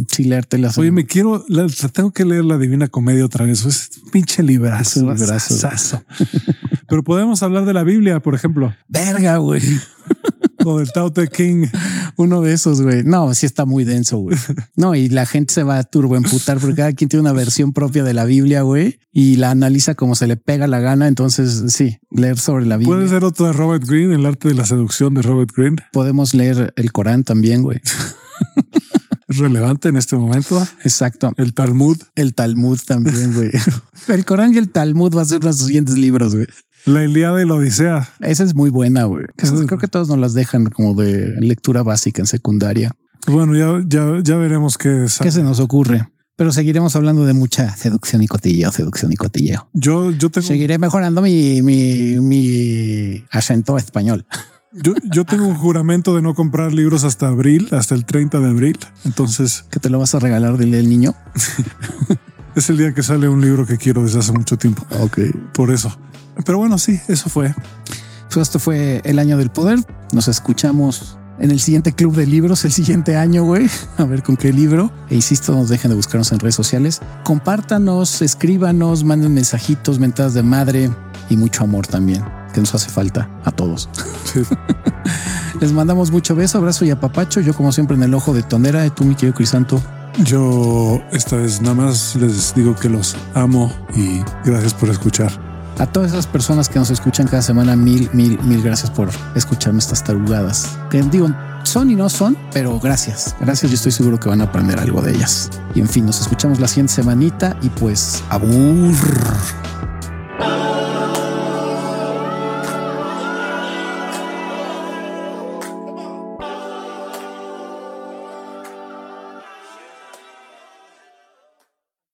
Sí, leértela. Oye, me quiero, tengo que leer la Divina Comedia otra vez. Es pinche librazo. librazo. Pero podemos hablar de la Biblia, por ejemplo. Verga, güey. O del Tao Te King. Uno de esos, güey. No, sí está muy denso, güey. No, y la gente se va a turbo emputar porque cada quien tiene una versión propia de la Biblia, güey, y la analiza como se le pega la gana. Entonces, sí, leer sobre la Biblia. Puede ser otro de Robert Greene, el arte de la seducción de Robert Greene. Podemos leer el Corán también, güey. Es relevante en este momento. Exacto. El Talmud. El Talmud también, güey. el Corán y el Talmud va a ser los siguientes libros, güey. La Ilíada y la Odisea. Esa es muy buena, güey. Creo que todos nos las dejan como de lectura básica en secundaria. Bueno, ya, ya, ya veremos qué, qué se nos ocurre. Pero seguiremos hablando de mucha seducción y cotilleo, seducción y cotilleo. Yo, yo tengo... Seguiré mejorando mi, mi, mi acento español. Yo, yo tengo un juramento de no comprar libros hasta abril, hasta el 30 de abril. Entonces... ¿Que te lo vas a regalar, dile el niño? es el día que sale un libro que quiero desde hace mucho tiempo. Ok. Por eso. Pero bueno, sí, eso fue. Pues esto fue el año del poder. Nos escuchamos en el siguiente club de libros, el siguiente año, güey. A ver con qué libro. E insisto, nos dejen de buscarnos en redes sociales. Compártanos, escríbanos, manden mensajitos, mentadas de madre y mucho amor también, que nos hace falta a todos. Les mandamos mucho beso, abrazo y apapacho. Yo, como siempre, en el ojo de tonera. Tú, mi querido Crisanto. Yo esta vez nada más les digo que los amo y gracias por escuchar. A todas esas personas que nos escuchan cada semana, mil, mil, mil gracias por escucharme estas tarugadas. Que digo, son y no son, pero gracias. Gracias, yo estoy seguro que van a aprender algo de ellas. Y en fin, nos escuchamos la siguiente semanita y pues abur.